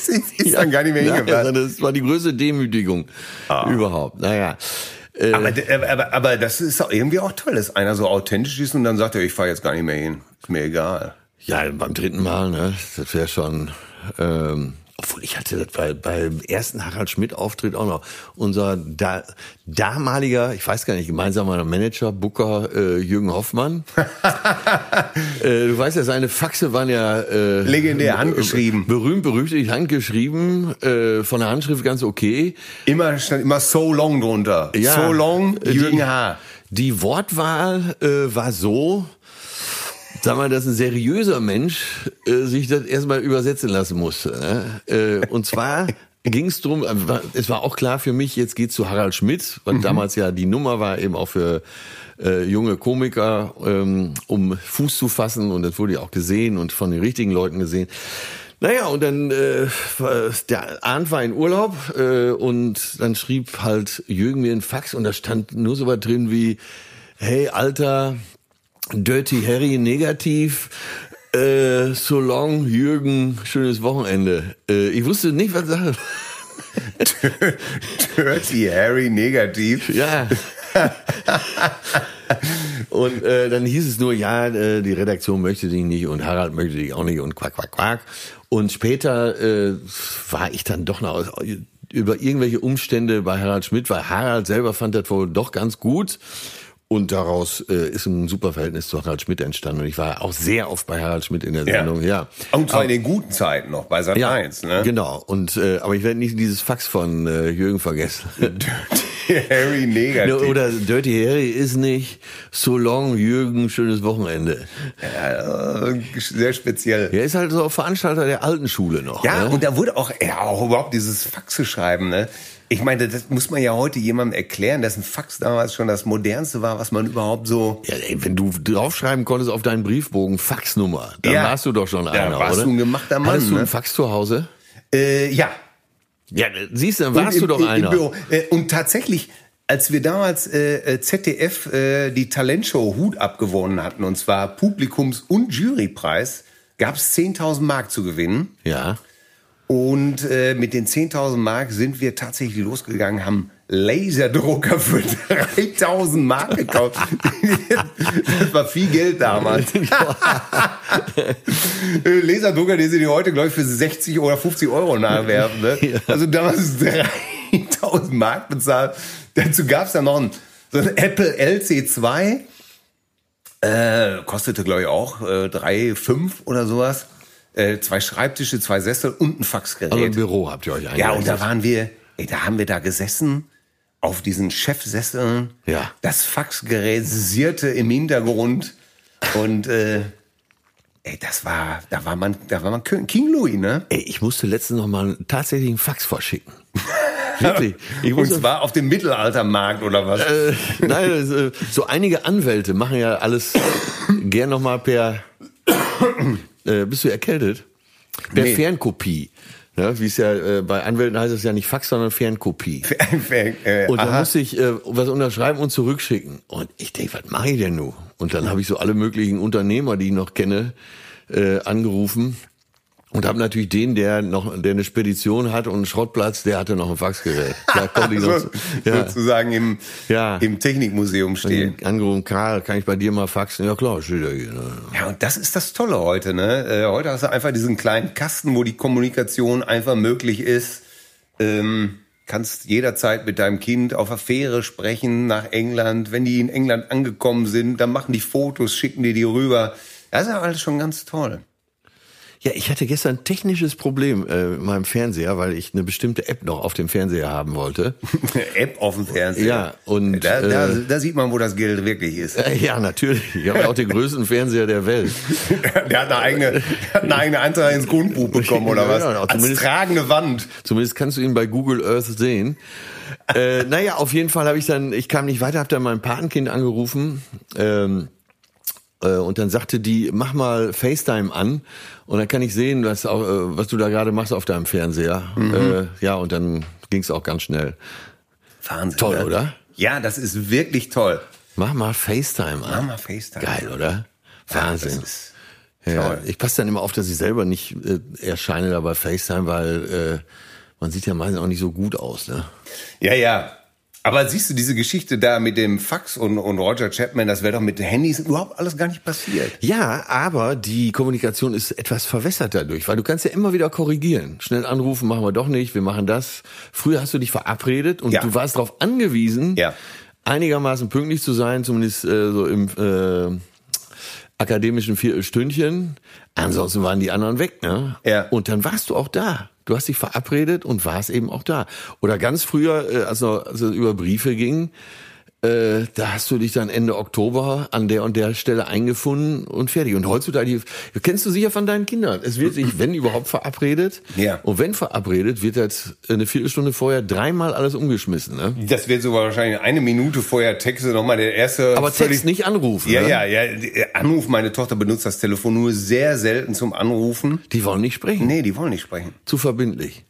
Ist, ist dann gar nicht mehr Ja, hingefahren. das war die größte Demütigung überhaupt. Naja. Äh, Aber, aber, aber das ist auch irgendwie auch toll, dass einer so authentisch ist und dann sagt er, ich fahre jetzt gar nicht mehr hin. Ist mir egal. Ja, beim dritten Mal, ne? Das wäre schon. Ähm, obwohl ich hatte das bei, beim ersten Harald Schmidt-Auftritt auch noch. Unser da, damaliger, ich weiß gar nicht, gemeinsamer Manager, Booker äh, Jürgen Hoffmann. äh, du weißt ja, seine Faxe waren ja äh, Legendär handgeschrieben. Berühmt, berüchtigt, handgeschrieben, äh, von der Handschrift ganz okay. Immer stand immer so long drunter. Ja, so long, äh, Jürgen die, H. Die Wortwahl äh, war so, sag mal, dass ein seriöser Mensch äh, sich das erstmal übersetzen lassen musste. Ne? Äh, und zwar ging es drum, äh, es war auch klar für mich, jetzt geht's zu Harald Schmidt, was damals ja die Nummer war, eben auch für äh, junge Komiker, ähm, um Fuß zu fassen. Und das wurde ja auch gesehen und von den richtigen Leuten gesehen. Naja, und dann, äh, der Arndt war in Urlaub äh, und dann schrieb halt Jürgen mir einen Fax und da stand nur so was drin wie, hey, Alter, Dirty Harry negativ, äh, so long, Jürgen, schönes Wochenende. Äh, ich wusste nicht, was sagen. Dirty Harry negativ. Ja. und äh, dann hieß es nur, ja, äh, die Redaktion möchte dich nicht und Harald möchte dich auch nicht und quack, quack, quack. Und später äh, war ich dann doch noch über irgendwelche Umstände bei Harald Schmidt, weil Harald selber fand das wohl doch ganz gut. Und daraus äh, ist ein super Verhältnis zu Harald Schmidt entstanden. Und ich war auch sehr oft bei Harald Schmidt in der Sendung, ja. Und zwar in den guten Zeiten noch, bei Sat Ja, 1, ne? genau. Und äh, aber ich werde nicht dieses Fax von äh, Jürgen vergessen. Dirty Harry negativ. Oder Dirty Harry ist nicht so long, Jürgen, schönes Wochenende. Ja, äh, sehr speziell. Er ist halt so Veranstalter der alten Schule noch. Ja, ne? und da wurde auch, ja, auch überhaupt dieses Faxe schreiben, ne? Ich meine, das muss man ja heute jemandem erklären, dass ein Fax damals schon das modernste war, was man überhaupt so. Ja, ey, wenn du draufschreiben konntest auf deinen Briefbogen Faxnummer, dann Ja. warst du doch schon Da einer, warst oder? du ein gemachter Mann, Hattest du ne? einen Fax zu Hause? Äh, ja. Ja, siehst du, dann warst Und du im- doch im einer. Büro. Äh, Und tatsächlich, als wir damals äh, äh, ZDF äh, die Talentshow Hut abgewonnen hatten, und zwar Publikums- und Jurypreis, gab es 10.000 Mark zu gewinnen. Ja. Und äh, mit den 10.000 Mark sind wir tatsächlich losgegangen, haben Laserdrucker für 3.000 Mark gekauft. das war viel Geld damals. Laserdrucker, die sie dir heute, glaube ich, für 60 oder 50 Euro nachwerfen. Ne? Also damals 3.000 Mark bezahlt. Dazu gab es dann noch ein, so ein Apple LC2. Äh, kostete, glaube ich, auch äh, 3,5 oder sowas. Äh, zwei Schreibtische, zwei Sessel und ein Faxgerät. Also im Büro habt ihr euch eingerichtet. Ja, und da waren wir, ey, da haben wir da gesessen, auf diesen Chefsesseln. Ja. Das Faxgerät sierte im Hintergrund. Und äh, ey, das war, da war man, da war man King Louis, ne? Ey, ich musste letztens noch mal tatsächlich einen Fax verschicken. Wirklich. Ich Und zwar auf dem Mittelaltermarkt oder was? äh, nein, äh, so einige Anwälte machen ja alles gern noch mal per. Äh, bist du erkältet? Per Nee. Fernkopie. Ja, wie es ja äh, bei Anwälten heißt es ja nicht Fax, sondern Fernkopie. äh, Und dann aha. musste ich äh, was unterschreiben und zurückschicken. Und ich denke, was mache ich denn nun? Und dann habe ich so alle möglichen Unternehmer, die ich noch kenne, äh, angerufen. Und habe natürlich den, der noch, der eine Spedition hat und einen Schrottplatz, der hatte noch ein Faxgerät. Da konnte ich noch, so, ja, sozusagen im, Ja. im Technikmuseum stehen. angerufen, Karl, kann ich bei dir mal faxen? Ja klar, steht da hier. Ne? Ja, und das ist das Tolle heute, ne? Äh, heute hast du einfach diesen kleinen Kasten, wo die Kommunikation einfach möglich ist. Ähm, kannst jederzeit mit deinem Kind auf der Fähre sprechen nach England. Wenn die in England angekommen sind, dann machen die Fotos, schicken die die rüber. Das ist ja alles schon ganz toll. Ja, ich hatte gestern ein technisches Problem äh, mit meinem Fernseher, weil ich eine bestimmte App noch auf dem Fernseher haben wollte. App auf dem Fernseher. Ja, und, da, da, äh, da sieht man, wo das Geld wirklich ist. Äh, ja, natürlich. Ich habe ja auch den größten Fernseher der Welt. Der hat eine eigene, hat eine eigene Eintrag ins Grundbuch bekommen oder was? Ja, ja, Als zumindest- tragende Wand. Zumindest kannst du ihn bei Google Earth sehen. äh, naja, auf jeden Fall habe ich dann, ich kam nicht weiter, habe dann mein Patenkind angerufen. Ähm, äh, und dann sagte die, mach mal FaceTime an und dann kann ich sehen, was, äh, was du da gerade machst auf deinem Fernseher. Äh, ja, und dann ging es auch ganz schnell. Wahnsinn. Toll, ne? oder? Ja, das ist wirklich toll. Mach mal FaceTime an. Mach mal FaceTime. Geil, oder? Wahnsinn. Ja, toll. ich passe dann immer auf, dass ich selber nicht äh, erscheine da bei FaceTime, weil äh, man sieht ja meistens auch nicht so gut aus, ne? Ja, ja. Aber siehst du diese Geschichte da mit dem Fax und, und Roger Chapman, das wäre doch mit Handys überhaupt alles gar nicht passiert. Ja, aber die Kommunikation ist etwas verwässert dadurch, weil du kannst ja immer wieder korrigieren. Schnell anrufen, machen wir doch nicht, wir machen das. Früher hast du dich verabredet und Ja. du warst darauf angewiesen, Ja. einigermaßen pünktlich zu sein, zumindest äh, so im äh, akademischen Viertelstündchen. Ansonsten waren die anderen weg, ne? Ja. Und dann warst du auch da. Du hast dich verabredet und warst eben auch da. Oder ganz früher, äh, als, noch, als es über Briefe ging, äh, da hast du dich dann Ende Oktober an der und der Stelle eingefunden und fertig. Und heutzutage, die, kennst du sicher von deinen Kindern. Es wird sich, wenn überhaupt, verabredet. Ja. Und wenn verabredet, wird das eine Viertelstunde vorher dreimal alles umgeschmissen. Ne? Das wird sogar wahrscheinlich eine Minute vorher Texte nochmal der erste. Aber Text nicht anrufen. Ja, ne? ja, ja. Anruf, meine Tochter benutzt das Telefon nur sehr selten zum Anrufen. Die wollen nicht sprechen. Nee, die wollen nicht sprechen. Zu verbindlich.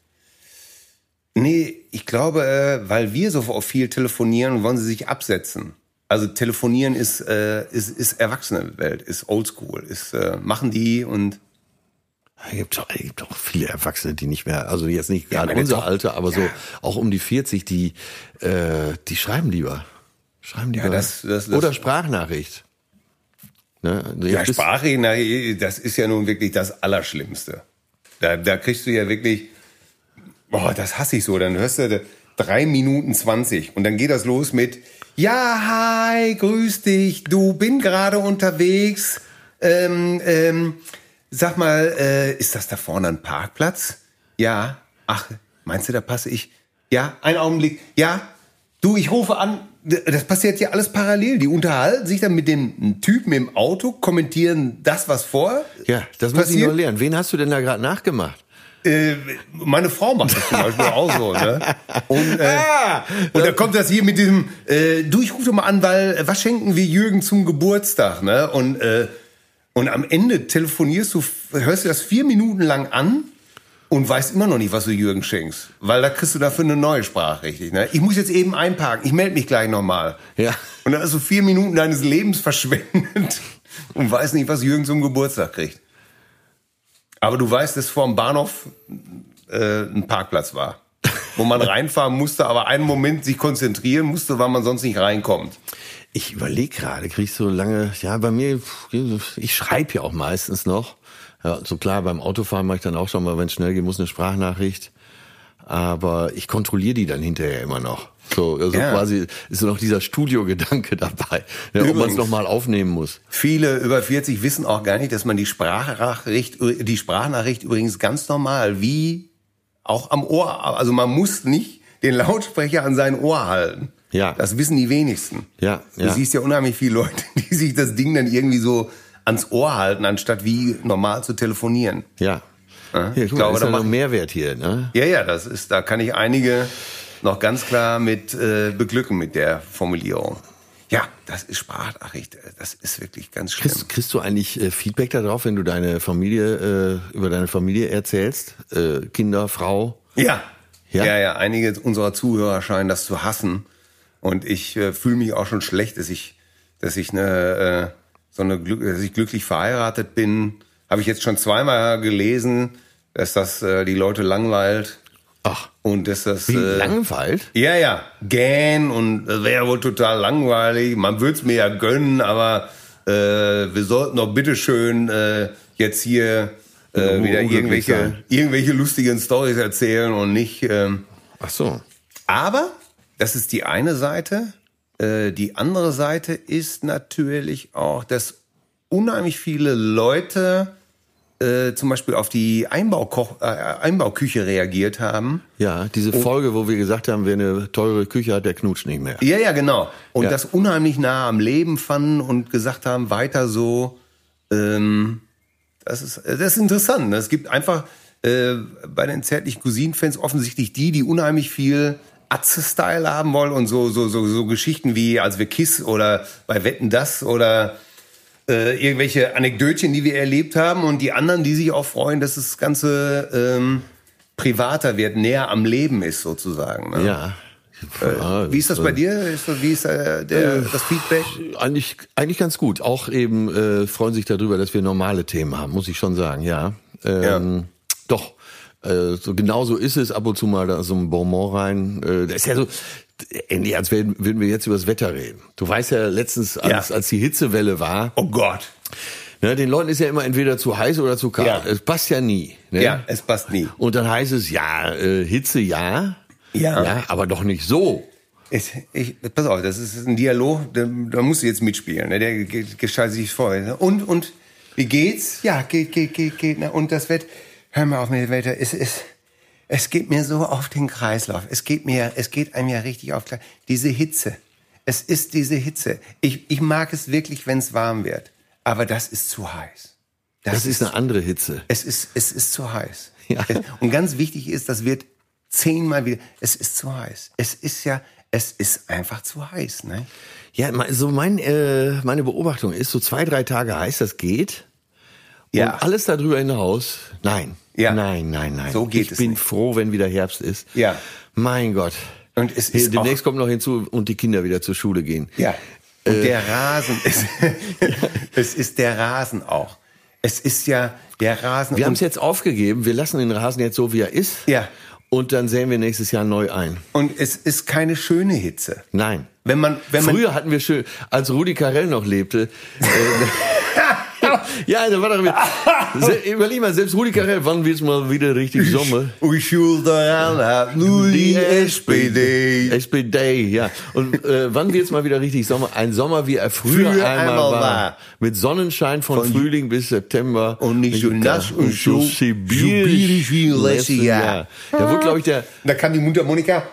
Nee, ich glaube, äh, weil wir so viel telefonieren, wollen sie sich absetzen. Also telefonieren ist, äh, ist, ist Erwachsenenwelt, ist Oldschool, ist äh, machen die und Es gibt doch, es gibt doch viele Erwachsene, die nicht mehr, also jetzt nicht Ja, gerade unser Alter, aber so Ja. auch um die 40, die, äh, die schreiben lieber. Schreiben lieber. das- das- das- Oder Sprachnachricht. Ne? Ja, na, das ist ja nun wirklich das Allerschlimmste. Da, da kriegst du ja wirklich, boah, das hasse ich so. Dann hörst du drei Minuten zwanzig und dann geht das los mit, ja, hi, grüß dich, du bin gerade unterwegs. Ähm, ähm, sag mal, äh, ist das da vorne ein Parkplatz? Ja. Ach, meinst du, da passe ich? Ja, einen Augenblick. Ja, du, ich rufe an. Das passiert ja alles parallel. Die unterhalten sich dann mit dem Typen im Auto, kommentieren das, was vor. Ja, das muss ich passiert. noch lernen. Wen hast du denn da gerade nachgemacht? Äh, meine Frau macht das zum Beispiel auch so, ne? Und, äh, und da kommt das hier mit diesem, äh, du, ich rufe doch mal an, weil, äh, was schenken wir Jürgen zum Geburtstag, ne? Und, äh, und am Ende telefonierst du, hörst du das vier Minuten lang an und weißt immer noch nicht, was du Jürgen schenkst. Weil da kriegst du dafür eine neue Sprachrichtung, ne? Ich muss jetzt eben einparken, ich melde mich gleich nochmal. Ja. Und dann hast du vier Minuten deines Lebens verschwendet und weißt nicht, was Jürgen zum Geburtstag kriegt. Aber du weißt, dass vor dem Bahnhof äh, ein Parkplatz war, wo man reinfahren musste, aber einen Moment sich konzentrieren musste, weil man sonst nicht reinkommt. Ich überlege gerade, kriegst du lange, ja, bei mir, ich schreibe ja auch meistens noch. Ja, so klar, beim Autofahren mache ich dann auch schon mal, wenn es schnell geht, muss eine Sprachnachricht. Aber ich kontrolliere die dann hinterher immer noch. So, also Ja. quasi ist noch dieser Studiogedanke dabei, ja, ob man es nochmal aufnehmen muss. Viele über 40 wissen auch gar nicht, dass man die Sprachnachricht, die Sprachnachricht übrigens ganz normal wie auch am Ohr, also man muss nicht den Lautsprecher an sein Ohr halten. Ja. Das wissen die wenigsten. Ja, Du ja. siehst ja unheimlich viele Leute, die sich das Ding dann irgendwie so ans Ohr halten, anstatt wie normal zu telefonieren. Ja. Ja, ich glaube, ist da ja noch Mehrwert hier, ne? Ja, ja, das ist, da kann ich einige noch ganz klar mit äh, beglücken mit der Formulierung. Ja, das ist Sprachnachricht. Das ist wirklich ganz schlimm. Kriegst, kriegst du eigentlich äh, Feedback darauf, wenn du deine Familie, äh, über deine Familie erzählst? Äh, Kinder, Frau? Ja. Ja? ja, ja, Einige unserer Zuhörer scheinen das zu hassen. Und ich äh, fühle mich auch schon schlecht, dass ich, dass ich eine, äh, so eine, Glück- dass ich glücklich verheiratet bin. Habe ich jetzt schon zweimal gelesen, dass das äh, die Leute langweilt Ach, und dass das wie äh, Langweilt? Ja, ja, gähn und das wäre wohl total langweilig. Man würde es mir ja gönnen, aber äh, wir sollten doch bitteschön äh, jetzt hier äh, Ja, wieder irgendwelche, sein. irgendwelche lustigen Stories erzählen und nicht. Ähm, Ach so. aber das ist die eine Seite. Äh, die andere Seite ist natürlich auch, dass unheimlich viele Leute äh, zum Beispiel auf die Einbaukoch, äh, Einbauküche reagiert haben. Ja, diese Folge, wo wir gesagt haben, wer eine teure Küche hat, der knutscht nicht mehr. Ja, ja, genau. Und Ja. das unheimlich nah am Leben fanden und gesagt haben, weiter so. Ähm, das, ist, das ist interessant. ne? Es gibt einfach äh, bei den zärtlichen Cousin-Fans offensichtlich die, die unheimlich viel Atze-Style haben wollen und so, so, so, so Geschichten wie als wir Kiss oder bei Wetten das oder äh, irgendwelche Anekdötchen, die wir erlebt haben und die anderen, die sich auch freuen, dass das Ganze ähm, privater wird, näher am Leben ist sozusagen. Ne? Ja. Ja, Wie ist das bei dir? Ist das, wie ist äh, der, das Feedback? Eigentlich, eigentlich ganz gut. Auch eben äh, freuen sich darüber, dass wir normale Themen haben, muss ich schon sagen, ja. Ähm, Doch, äh, so genau so ist es. Ab und zu mal da so ein Bonbon rein. Äh, das ist ja so, ähnlich, als würden, würden wir jetzt über das Wetter reden. Du weißt ja letztens, als, Ja. als die Hitzewelle war, Oh Gott. ne, den Leuten ist ja immer entweder zu heiß oder zu kalt. Ja. Es passt ja nie. Ne? Ja, es passt nie. Und dann heißt es, ja, äh, Hitze ja, Ja. ja, aber doch nicht so. Ich, ich, pass auf, das ist ein Dialog, da, da musst du jetzt mitspielen. Ne? Der ge- gestaltet sich vor. Ne? Und, und, wie geht's? Ja, geht, geht, geht, geht. Ne? Und das Wetter, hör mal auf mit dem Wetter, es ist, es geht mir so auf den Kreislauf. Es geht mir, es geht einem ja richtig auf, diese Hitze. Es ist diese Hitze. Ich, ich mag es wirklich, wenn es warm wird. Aber das ist zu heiß. Das ist eine andere Hitze. Es ist, es ist zu heiß. Ja. Es, und ganz wichtig ist, das wird zehnmal wieder, es ist zu heiß. Es ist ja, es ist einfach zu heiß, ne? Ja, so mein, äh, meine Beobachtung ist, so zwei, drei Tage heiß, das geht. Ja. Und alles darüber hinaus, nein. Ja. Nein, nein, nein. So geht ich es bin nicht. froh, wenn wieder Herbst ist. Ja. Mein Gott. Und es ist Demnächst kommt noch hinzu und die Kinder wieder zur Schule gehen. ja. Und der Rasen ist, es ist der Rasen auch. Es ist ja der Rasen. Wir haben es jetzt aufgegeben. Wir lassen den Rasen jetzt so, wie er ist. Ja. Und dann säen wir nächstes Jahr neu ein. und es ist keine schöne Hitze. Nein. Wenn man, wenn man, Früher hatten wir schön, als Rudi Carell noch lebte. äh, ja, da war doch se, überleg mal, selbst Rudi Carell, wann wird's mal wieder richtig Sommer? We should have nur die SPD. SPD, ja. Und äh, wann wird's mal wieder richtig Sommer? Ein Sommer, wie er früher, Früher einmal, einmal war. war. Mit Sonnenschein von, Frühling bis September. Und nicht so nass und so sibirisch wie letztes Jahr. Da wurde, glaube ich, der, Da kann die Mundharmonika.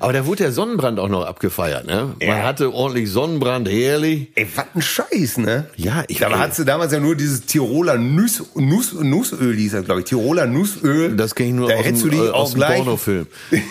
Aber da wurde der Sonnenbrand auch noch abgefeiert, ne? Man Ja. hatte ordentlich Sonnenbrand, herrlich. Ey, was ein Scheiß, ne? Ja, ich- Da hattest du damals ja nur dieses Tiroler Nuss, Nuss, Nussöl, hieß das, glaube ich. Tiroler Nussöl. Das kenne ich nur da aus hättest dem, du die äh, auch aus dem. Pornofilm.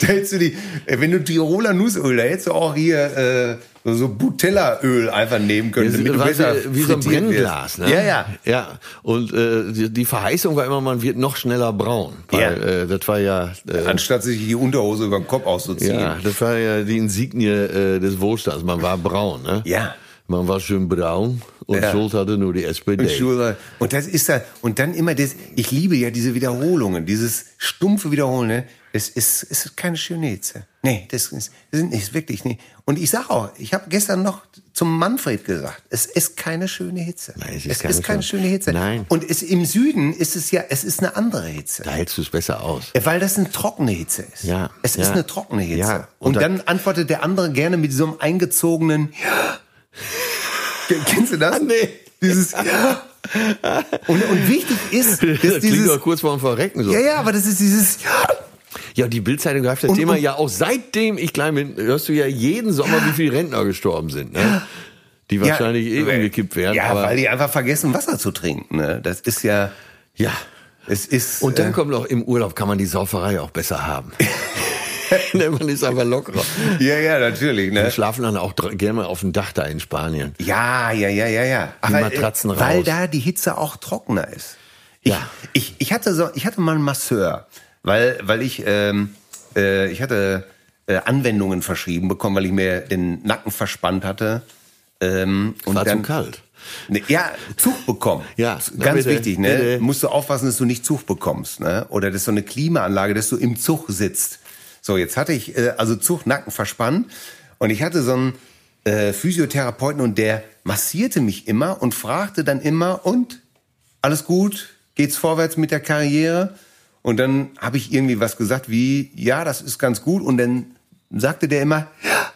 Da hättest du die, äh, wenn du Tiroler Nussöl, da hättest du auch hier äh, so- so Butellaöl einfach nehmen können, damit du besser wie, so ein Brennglas, ne? Ja, ja. Ja, und äh, die, die Verheißung war immer, man wird noch schneller braun. Weil, Ja. äh, das war ja... Äh, Anstatt sich die Unterhose über den Kopf auszuziehen. ja, das war ja die Insignie äh, des Wohlstands. Man war braun, ne? Ja. Man war schön braun und Ja. Schulz hatte nur die SPD. Und. Und das ist da, und dann immer das, ich liebe ja diese Wiederholungen, dieses stumpfe Wiederholen, ne? Es ist, es ist keine schöne Hitze. Nee, das ist, das ist wirklich nicht. Und ich sag auch, ich habe gestern noch zum Manfred gesagt, es ist keine schöne Hitze. Nein, es ist keine, schöne Hitze. Nein. Und es, im Süden ist es ja, es ist eine andere Hitze. Da hältst du es besser aus. Weil das eine trockene Hitze ist. Ja, Es ja. ist eine trockene Hitze. Ja, und und da- dann antwortet der andere gerne mit so einem eingezogenen, Kennst du das? Nee. Dieses, und, und wichtig ist, Das dass klingt dieses, doch kurz vorm Verrecken so. ja, ja, aber das ist dieses, Ja, die Bildzeitung greift das Und- Thema und- ja auch seitdem ich klein bin, hörst du ja jeden Sommer, wie viele Rentner gestorben sind, ne? Die wahrscheinlich eh umgekippt werden. Ja, aber weil die einfach vergessen, Wasser zu trinken. Ne? Das ist ja, ja. es ist. Und dann äh, kommt noch im Urlaub kann man die Sauferei auch besser haben. Ne, man ist einfach lockerer. ja, ja, natürlich. Wir Ne? schlafen dann auch gerne mal auf dem Dach da in Spanien. Ja, ja, ja, ja, ja. Die Matratzen weil raus. da die Hitze auch trockener ist. Ich, Ja. ich, ich hatte so, ich hatte mal einen Masseur, weil, weil ich, ähm, äh, ich hatte äh, Anwendungen verschrieben bekommen, weil ich mir den Nacken verspannt hatte. Ähm, und War zu dann, kalt. Ne, ja, Zug bekommen. Ja, ganz bitte, wichtig, ne? bitte. Musst du aufpassen, dass du nicht Zug bekommst, ne? Oder dass so eine Klimaanlage, dass du im Zug sitzt. So, jetzt hatte ich äh, also Zug Nacken verspannt und ich hatte so einen äh, Physiotherapeuten und der massierte mich immer und fragte dann immer und alles gut, geht's vorwärts mit der Karriere? Und dann habe ich irgendwie was gesagt wie ja, das ist ganz gut und dann sagte der immer ja.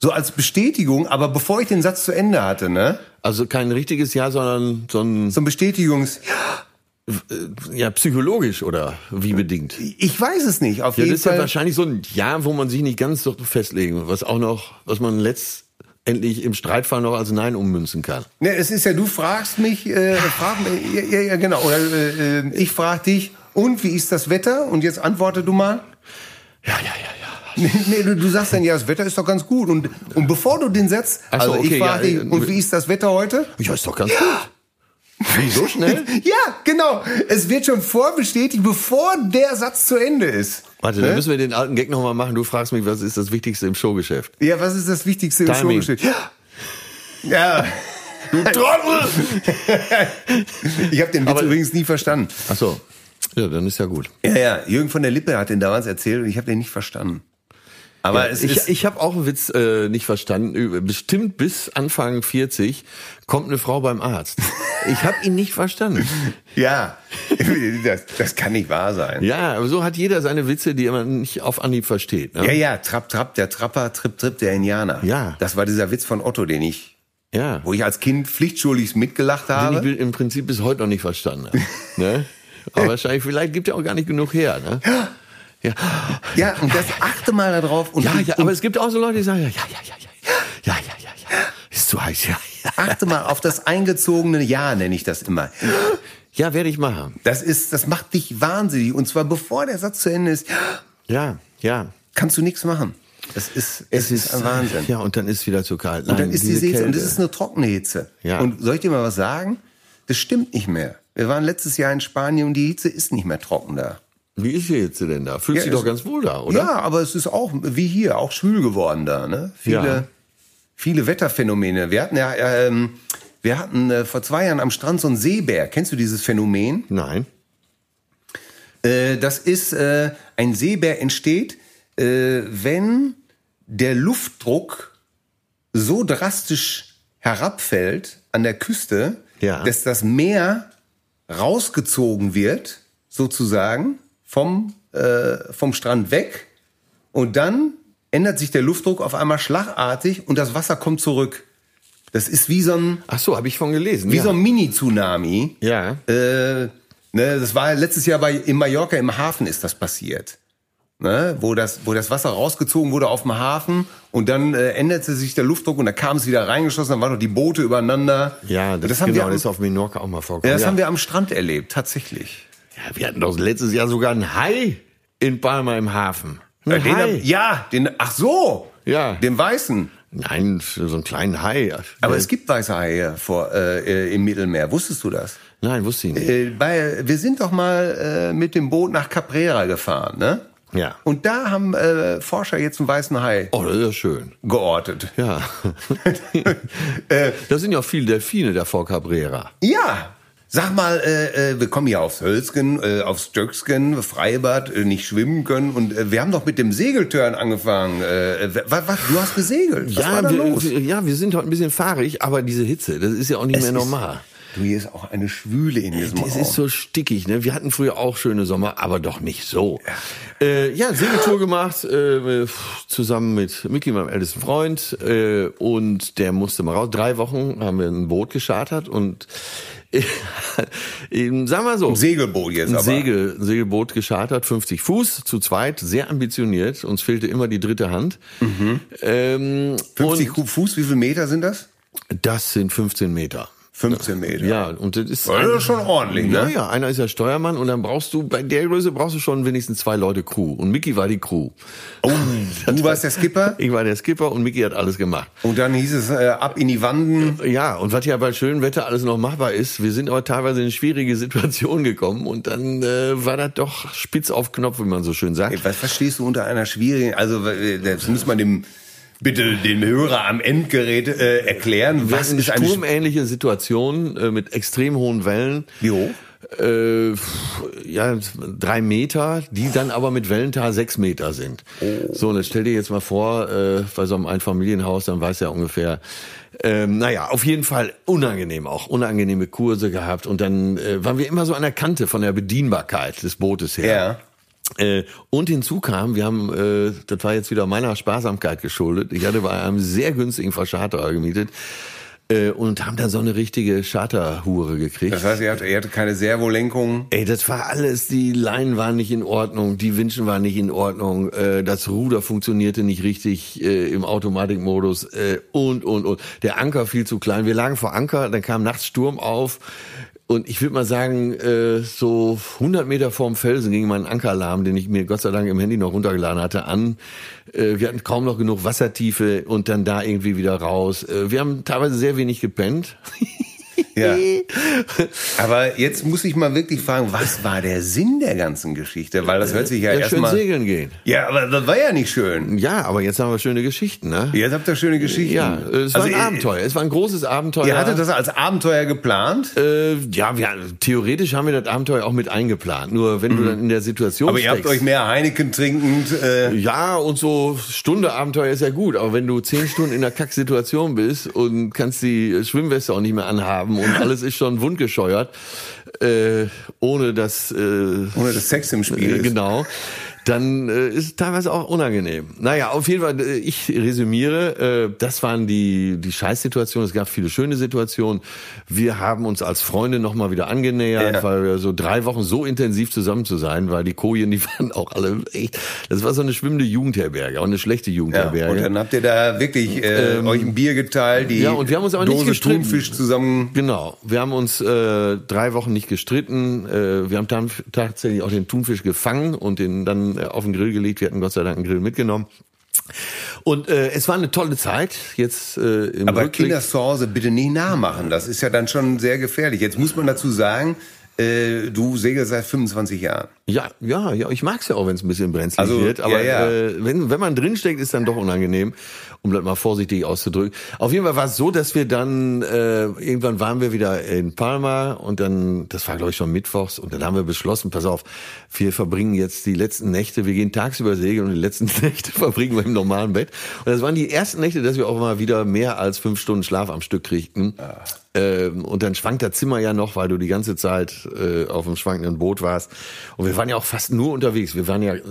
So als Bestätigung, aber bevor ich den Satz zu Ende hatte, ne? Also kein richtiges Ja, sondern so ein, So ein Bestätigungs. ja, psychologisch oder wie bedingt. Ich weiß es nicht. Auf Ja, jeden das ist ja Fall. wahrscheinlich so ein Ja, wo man sich nicht ganz so festlegen, was auch noch, was man letztendlich im Streitfall noch als Nein ummünzen kann. Ne, es ist ja, du fragst mich, äh, frag ja, ja, ja, genau. Oder äh, äh, ich frag dich, und wie ist das Wetter? Und jetzt antworte du mal. Ja, ja, ja, ja. Nee, nee, du, du sagst dann, ja, das Wetter ist doch ganz gut. Und, und bevor du den Satz, also ich okay, frage ja, dich, äh, und wie ist das Wetter heute? Ja, ist doch ganz gut. Wie, so schnell? Ja, genau. Es wird schon vorbestätigt, bevor der Satz zu Ende ist. Warte, Ne? dann müssen wir den alten Gag nochmal machen. Du fragst mich, was ist das Wichtigste im Showgeschäft? Ja, was ist das Wichtigste im Timing. Showgeschäft? Ja. Du Trottel! Ich habe den Witz Aber- übrigens nie verstanden. Ach so. Ja, dann ist ja gut. Ja, ja, Jürgen von der Lippe hat den damals erzählt und ich habe den nicht verstanden. Aber es ich ist ich habe auch einen Witz äh, nicht verstanden. Bestimmt bis Anfang 40 kommt eine Frau beim Arzt. Ich habe ihn nicht verstanden. ja, das, das kann nicht wahr sein. Ja, aber so hat jeder seine Witze, die man nicht auf Anhieb versteht. Ne? Ja, ja, Trapp, Trapp, der Trapper, Trip, Trip, der Indianer. Ja. Das war dieser Witz von Otto, den ich, ja. wo ich als Kind pflichtschuldig mitgelacht Den habe. ich im Prinzip bis heute noch nicht verstanden habe. ne? Aber wahrscheinlich, vielleicht gibt er auch gar nicht genug her. Ne? Ja. Ja, und das achte mal darauf. Und, Ja, ja, aber es gibt auch so Leute, die sagen, ja, ja, ja, ja, ja, ja, ja, ja, ja, ist zu heiß, ja, ja. achte mal auf das eingezogene Ja, nenne ich das immer. Ja, werde ich machen. Das ist, das macht dich wahnsinnig. Und zwar bevor der Satz zu Ende ist, Ja, ja. kannst du nichts machen. Das ist, es ist ein Wahnsinn. Ja, und dann ist wieder zu kalt. Und dann Nein, ist diese diese Hitze, und das ist eine trockene Hitze. Ja. Und soll ich dir mal was sagen? Das stimmt nicht mehr. Wir waren letztes Jahr in Spanien und die Hitze ist nicht mehr trocken da. Wie ist die Hitze denn da? Fühlst Ja, es- doch ganz wohl da, oder? Ja, aber es ist auch, wie hier, auch schwül geworden da. Ne? Viele, Ja. viele Wetterphänomene. Wir hatten ja, ähm, wir hatten äh, vor zwei Jahren am Strand so einen Seebär. Kennst du dieses Phänomen? Nein. Äh, das ist, äh, ein Seebär entsteht, äh, wenn der Luftdruck so drastisch herabfällt an der Küste, Ja. dass das Meer rausgezogen wird, sozusagen, vom, äh, vom Strand weg. Und dann ändert sich der Luftdruck auf einmal schlagartig und das Wasser kommt zurück. Das ist wie so ein, Ach so, habe ich von gelesen. wie ja. so ein Mini-Tsunami. ja. Äh, Ne, das war letztes Jahr bei, in Mallorca im Hafen ist das passiert. Ne, wo das, wo das Wasser rausgezogen wurde auf dem Hafen und dann äh, änderte sich der Luftdruck und da kam es wieder reingeschossen, dann waren noch die Boote übereinander. Ja, das, das haben genau, wir am, das ist auf Menorca auch mal vorgekommen. ja, das ja. haben wir am Strand erlebt, tatsächlich. Ja, wir hatten doch letztes Jahr sogar einen Hai in Palma im Hafen. Ein Äh, den, Hai. hab- ja, den, ach so, Ja. den weißen. Nein, so einen kleinen Hai. Aber es gibt weiße Haie vor, äh, im Mittelmeer. Wusstest du das? Nein, wusste ich nicht. Äh, bei, wir sind doch mal äh, mit dem Boot nach Caprera gefahren, ne? Ja. Und da haben äh, Forscher jetzt einen weißen Hai Oh, das ist ja schön. geortet. Ja. Äh, da sind ja auch viele Delfine da vor Cabrera. Ja. Sag mal, äh, äh, wir kommen ja aufs Hölzgen, äh, aufs Stöcksken, Freibad, äh, nicht schwimmen können. Und äh, wir haben doch mit dem Segeltörn angefangen. Äh, was, was, du hast gesegelt. Was war da wir, los? ja, wir sind heute ein bisschen fahrig, aber diese Hitze, das ist ja auch nicht mehr ist- normal. Du, hier ist auch eine Schwüle in diesem Es Raum. ist so stickig, ne? Wir hatten früher auch schöne Sommer, aber doch nicht so. Ja, äh, ja Segeltour gemacht, äh, zusammen mit Micky, meinem ältesten Freund, äh, und der musste mal raus. Drei Wochen haben wir ein Boot geschartert und äh, sagen wir so. Ein Segelboot jetzt Ein aber. Segel, ein Segelboot geschartert, 50 Fuß, zu zweit, sehr ambitioniert. Uns fehlte immer die dritte Hand. Ähm, 50 und Fuß, wie viel Meter sind das? das sind 15 Meter. 15 Meter. Ja, und das ist, Das ist schon ordentlich, ja, ne? ja, einer ist ja Steuermann und dann brauchst du, bei der Größe brauchst du schon wenigstens zwei Leute Crew. Und Mickey war die Crew. Oh, du warst der Skipper Ich war der Skipper und Mickey hat alles gemacht. und dann hieß es äh, ab in die Wanden. Ja, und was ja bei schönem Wetter alles noch machbar ist, wir sind aber teilweise in schwierige Situationen gekommen und dann äh, war das doch spitz auf Knopf, wie man so schön sagt. Was verstehst du unter einer schwierigen, also das muss man dem bitte dem Hörer am Endgerät äh, erklären, was ist eine sturmähnliche Situation äh, mit extrem hohen Wellen. Wie hoch? Äh, ja, drei Meter, die dann aber mit Wellental sechs Meter sind. So, und jetzt stell dir jetzt mal vor, äh, bei so einem Einfamilienhaus, dann weiß ja ungefähr, ähm, naja, auf jeden Fall unangenehm auch, unangenehme Kurse gehabt. Und dann äh, waren wir immer so an der Kante von der Bedienbarkeit des Bootes her. Ja. Äh, und hinzu kam, wir haben, äh, das war jetzt wieder meiner Sparsamkeit geschuldet, ich hatte bei einem sehr günstigen Verscharterer gemietet äh, und haben dann so eine richtige Charterhure gekriegt. Das heißt, er hatte, er hatte keine Servolenkung. Ey, das war alles, die Leinen waren nicht in Ordnung, die Winschen waren nicht in Ordnung, äh, das Ruder funktionierte nicht richtig äh, im Automatikmodus äh, und, und, und. Der Anker viel zu klein. Wir lagen vor Anker, dann kam nachts Sturm auf und ich würde mal sagen, äh, so 100 Meter vorm Felsen ging mein Ankeralarm, den ich mir Gott sei Dank im Handy noch runtergeladen hatte, an. Äh, wir hatten kaum noch genug Wassertiefe und dann da irgendwie wieder raus. Äh, wir haben teilweise sehr wenig gepennt. Ja. Aber jetzt muss ich mal wirklich fragen, was war der Sinn der ganzen Geschichte? Weil das hört sich ja, ja, schön erstmal. segeln gehen. Ja, aber das war ja nicht schön. Ja, aber jetzt haben wir schöne Geschichten, ne? Jetzt habt ihr schöne Geschichten. Ja, es war Also, ein Abenteuer. Es war ein großes Abenteuer. Ihr hattet das als Abenteuer geplant, äh, ja, wir, theoretisch haben wir das Abenteuer auch mit eingeplant. Nur wenn du dann in der Situation Mhm. aber ihr habt steckst, euch mehr Heineken trinkend. Äh, ja, und so Stunde Abenteuer ist ja gut, aber wenn du zehn Stunden in der Kacksituation bist und kannst die Schwimmweste auch nicht mehr anhaben und alles ist schon wundgescheuert, äh, ohne dass äh, ohne dass Sex im Spiel Äh, ist. Genau. Dann äh, ist es teilweise auch unangenehm. Naja, auf jeden Fall, äh, ich resümiere, äh, das waren die, die Scheißsituationen. Es gab viele schöne Situationen. Wir haben uns als Freunde nochmal wieder angenähert, Ja. weil wir so drei Wochen so intensiv zusammen zu sein, weil die Kojen, die waren auch alle echt, das war so eine schwimmende Jugendherberge, auch eine schlechte Ja, Jugendherberge. und dann habt ihr da wirklich äh, euch ein Bier geteilt, die Ähm, ja, und wir haben uns aber nicht Dose gestritten. Thunfisch zusammen. Genau, wir haben uns äh, drei Wochen nicht gestritten. Äh, wir haben tatsächlich auch den Thunfisch gefangen und den dann äh, auf den Grill gelegt. Wir hatten Gott sei Dank einen Grill mitgenommen. Und äh, es war eine tolle Zeit. Jetzt äh, im Aber Rückblick. Kinder zu Hause bitte nicht nachmachen. Das ist ja dann schon sehr gefährlich. Jetzt muss man dazu sagen, äh, du segelst seit 25 Jahren. Ja, ja, ja. Ich mag's ja auch, wenn es ein bisschen brenzlig Also, wird. Aber ja, ja. Äh, wenn, wenn man drinsteckt, ist dann doch unangenehm, um das mal vorsichtig auszudrücken. Auf jeden Fall war es so, dass wir dann, äh, irgendwann waren wir wieder in Palma und dann, das war glaube ich schon mittwochs, und dann haben wir beschlossen, pass auf, wir verbringen jetzt die letzten Nächte, wir gehen tagsüber segeln und die letzten Nächte verbringen wir im normalen Bett. Und das waren die ersten Nächte, dass wir auch mal wieder mehr als fünf Stunden Schlaf am Stück kriegten. Ähm, und dann schwankt das Zimmer ja noch, weil du die ganze Zeit äh, auf dem schwankenden Boot warst. Und wir waren ja auch fast nur unterwegs. Wir waren ja, äh,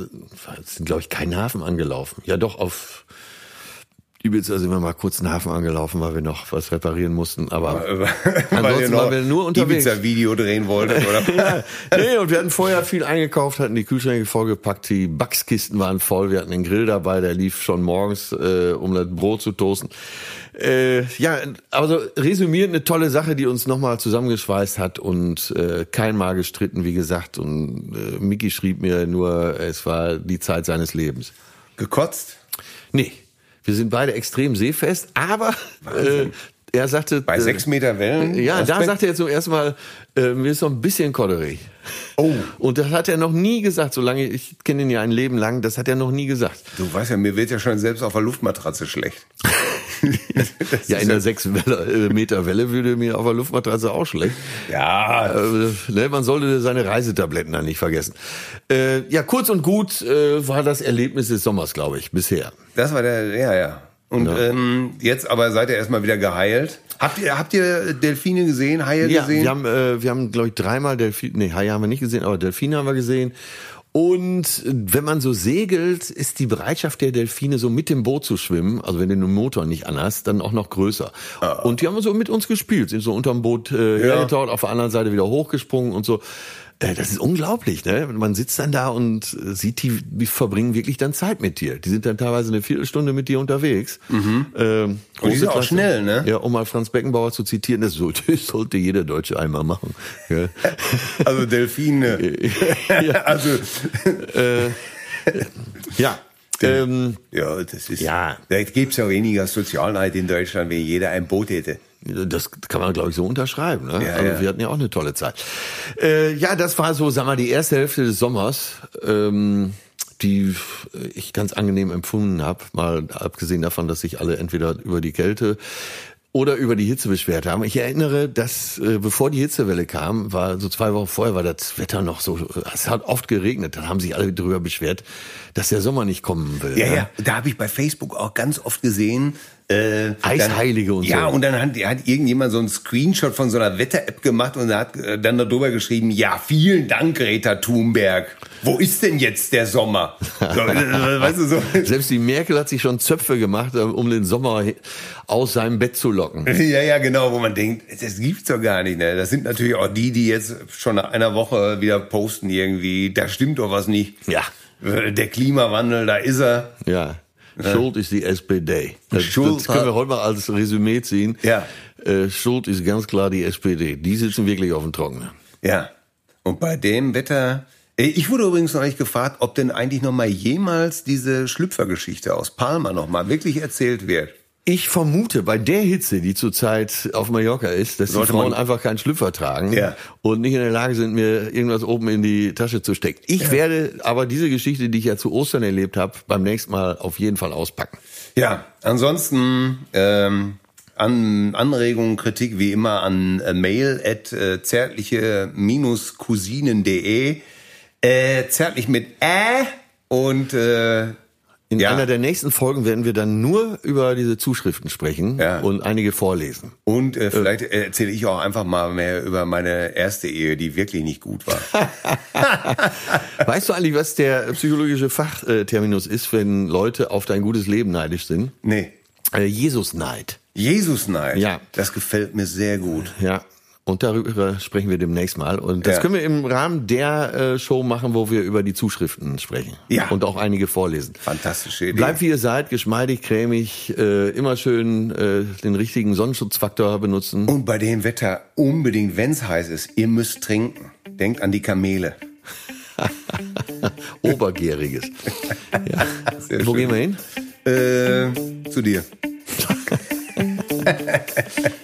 sind glaube ich keinen Hafen angelaufen. Ja doch auf, Ibiza sind wir mal kurz einen Hafen angelaufen, weil wir noch was reparieren mussten. Aber Weil ansonsten waren wir nur unterwegs. Ibiza-Video drehen wolltet, oder? ja, nee, und wir hatten vorher viel eingekauft, hatten die Kühlschränke vollgepackt, die Backskisten waren voll, wir hatten den Grill dabei, der lief schon morgens, äh, um das Brot zu toasten. Äh, ja, also resümiert eine tolle Sache, die uns nochmal zusammengeschweißt hat und äh, kein Mal gestritten, wie gesagt. Und äh, Miki schrieb mir nur, es war die Zeit seines Lebens. Gekotzt? Nee, wir sind beide extrem seefest, aber äh, er sagte... Bei äh, sechs Meter Wellen? ja, da Aspekt? sagt er zum ersten Mal, äh, mir ist so ein bisschen Kodderig. Oh. Und das hat er noch nie gesagt, solange ich kenne ihn ja ein Leben lang, das hat er noch nie gesagt. Du weißt ja, mir wird ja schon selbst auf der Luftmatratze schlecht. Ja, in der sechs Welle, äh, Meter Welle würde mir auf der Luftmatratze auch schlecht. Ja, Äh, ne, man sollte seine Reisetabletten dann nicht vergessen. Äh, ja, kurz und gut äh, war das Erlebnis des Sommers, glaube ich, bisher. das war der, ja, ja. Und Ja. Ähm, jetzt aber seid ihr erstmal wieder geheilt. Habt ihr, habt ihr Delfine gesehen, Haie Ja, gesehen? wir haben, äh, wir haben, glaube ich, dreimal Delfine, nee, Haie haben wir nicht gesehen, aber Delfine haben wir gesehen. Und wenn man so segelt, ist die Bereitschaft der Delfine, so mit dem Boot zu schwimmen, also wenn du den Motor nicht anhast, dann auch noch größer. Und die haben so mit uns gespielt, sind so unterm Boot äh, hergetaucht, auf der anderen Seite wieder hochgesprungen und so. Äh, Das ist unglaublich, ne? Man sitzt dann da und äh, sieht die, die verbringen wirklich dann Zeit mit dir. Die sind dann teilweise eine Viertelstunde mit dir unterwegs. Ähm, Und die sind auch Klasse. schnell, ne? Ja, um mal Franz Beckenbauer zu zitieren, das sollte, jeder Deutsche einmal machen. Ja. Also Delfine. Also, ja. Ähm, ja, das ist, Ja. da gibt's ja weniger Sozialneid in Deutschland, wenn jeder ein Boot hätte. Das kann man, glaube ich, so unterschreiben. Ne? Ja, also ja. wir hatten ja auch eine tolle Zeit. Äh, ja, das war so, sag mal, die erste Hälfte des Sommers, ähm, die ich ganz angenehm empfunden habe. Mal abgesehen davon, dass sich alle entweder über die Kälte oder über die Hitze beschwert haben. Ich erinnere, dass äh, bevor die Hitzewelle kam, war so zwei Wochen vorher war das Wetter noch so, es hat oft geregnet, dann haben sich alle darüber beschwert, dass der Sommer nicht kommen will. Ja, ne? ja, da habe ich bei Facebook auch ganz oft gesehen. Äh, Eisheilige dann, und ja, so. und dann hat, hat irgendjemand so einen Screenshot von so einer Wetter-App gemacht und hat äh, dann darüber geschrieben, ja, vielen Dank, Greta Thunberg. Wo ist denn jetzt der Sommer? So, äh, weißt du, so. Selbst die Merkel hat sich schon Zöpfe gemacht, äh, um den Sommer aus seinem Bett zu locken. Ja, ja, genau, wo man denkt, das gibt's doch gar nicht. Ne? Das sind natürlich auch die, die jetzt schon nach einer Woche wieder posten irgendwie, da stimmt doch was nicht. Ja. Äh, Der Klimawandel, da ist er. Ja. Schuld ist die SPD. Das, Schuld das können wir heute mal als Resümee ziehen. Ja. Äh, Schuld ist ganz klar die SPD. Die sitzen wirklich auf dem Trockenen. Ja. Und bei dem Wetter. Äh, Ich wurde übrigens noch nicht gefragt, ob denn eigentlich noch mal jemals diese Schlüpfergeschichte aus Palma noch mal wirklich erzählt wird. Ich vermute, bei der Hitze, die zurzeit auf Mallorca ist, dass Sollte die Frauen einfach keinen Schlüpfer tragen Ja. und nicht in der Lage sind, mir irgendwas oben in die Tasche zu stecken. Ich werde aber diese Geschichte, die ich ja zu Ostern erlebt habe, beim nächsten Mal auf jeden Fall auspacken. Ja, ansonsten ähm, an Anregungen, Kritik wie immer an äh, mail at äh, zärtliche-cousinen.de äh, zärtlich mit Ä und äh, In Ja. einer der nächsten Folgen werden wir dann nur über diese Zuschriften sprechen Ja. und einige vorlesen. und äh, vielleicht erzähle ich auch einfach mal mehr über meine erste Ehe, die wirklich nicht gut war. Weißt du eigentlich, was der psychologische Fachterminus ist, wenn Leute auf dein gutes Leben neidisch sind? nee. Äh, Jesus-Neid. Jesus-Neid. Ja. Das gefällt mir sehr gut. Ja. Und darüber sprechen wir demnächst mal. Und das Ja. können wir im Rahmen der äh, Show machen, wo wir über die Zuschriften sprechen. Ja. Und auch einige vorlesen. Fantastische Idee. Bleibt wie ihr seid, geschmeidig, cremig, äh, immer schön äh, den richtigen Sonnenschutzfaktor benutzen. Und bei dem Wetter unbedingt, wenn es heiß ist, ihr müsst trinken. Denkt an die Kamele. Obergäriges. ja. Wo schön. gehen wir hin? Äh, zu dir.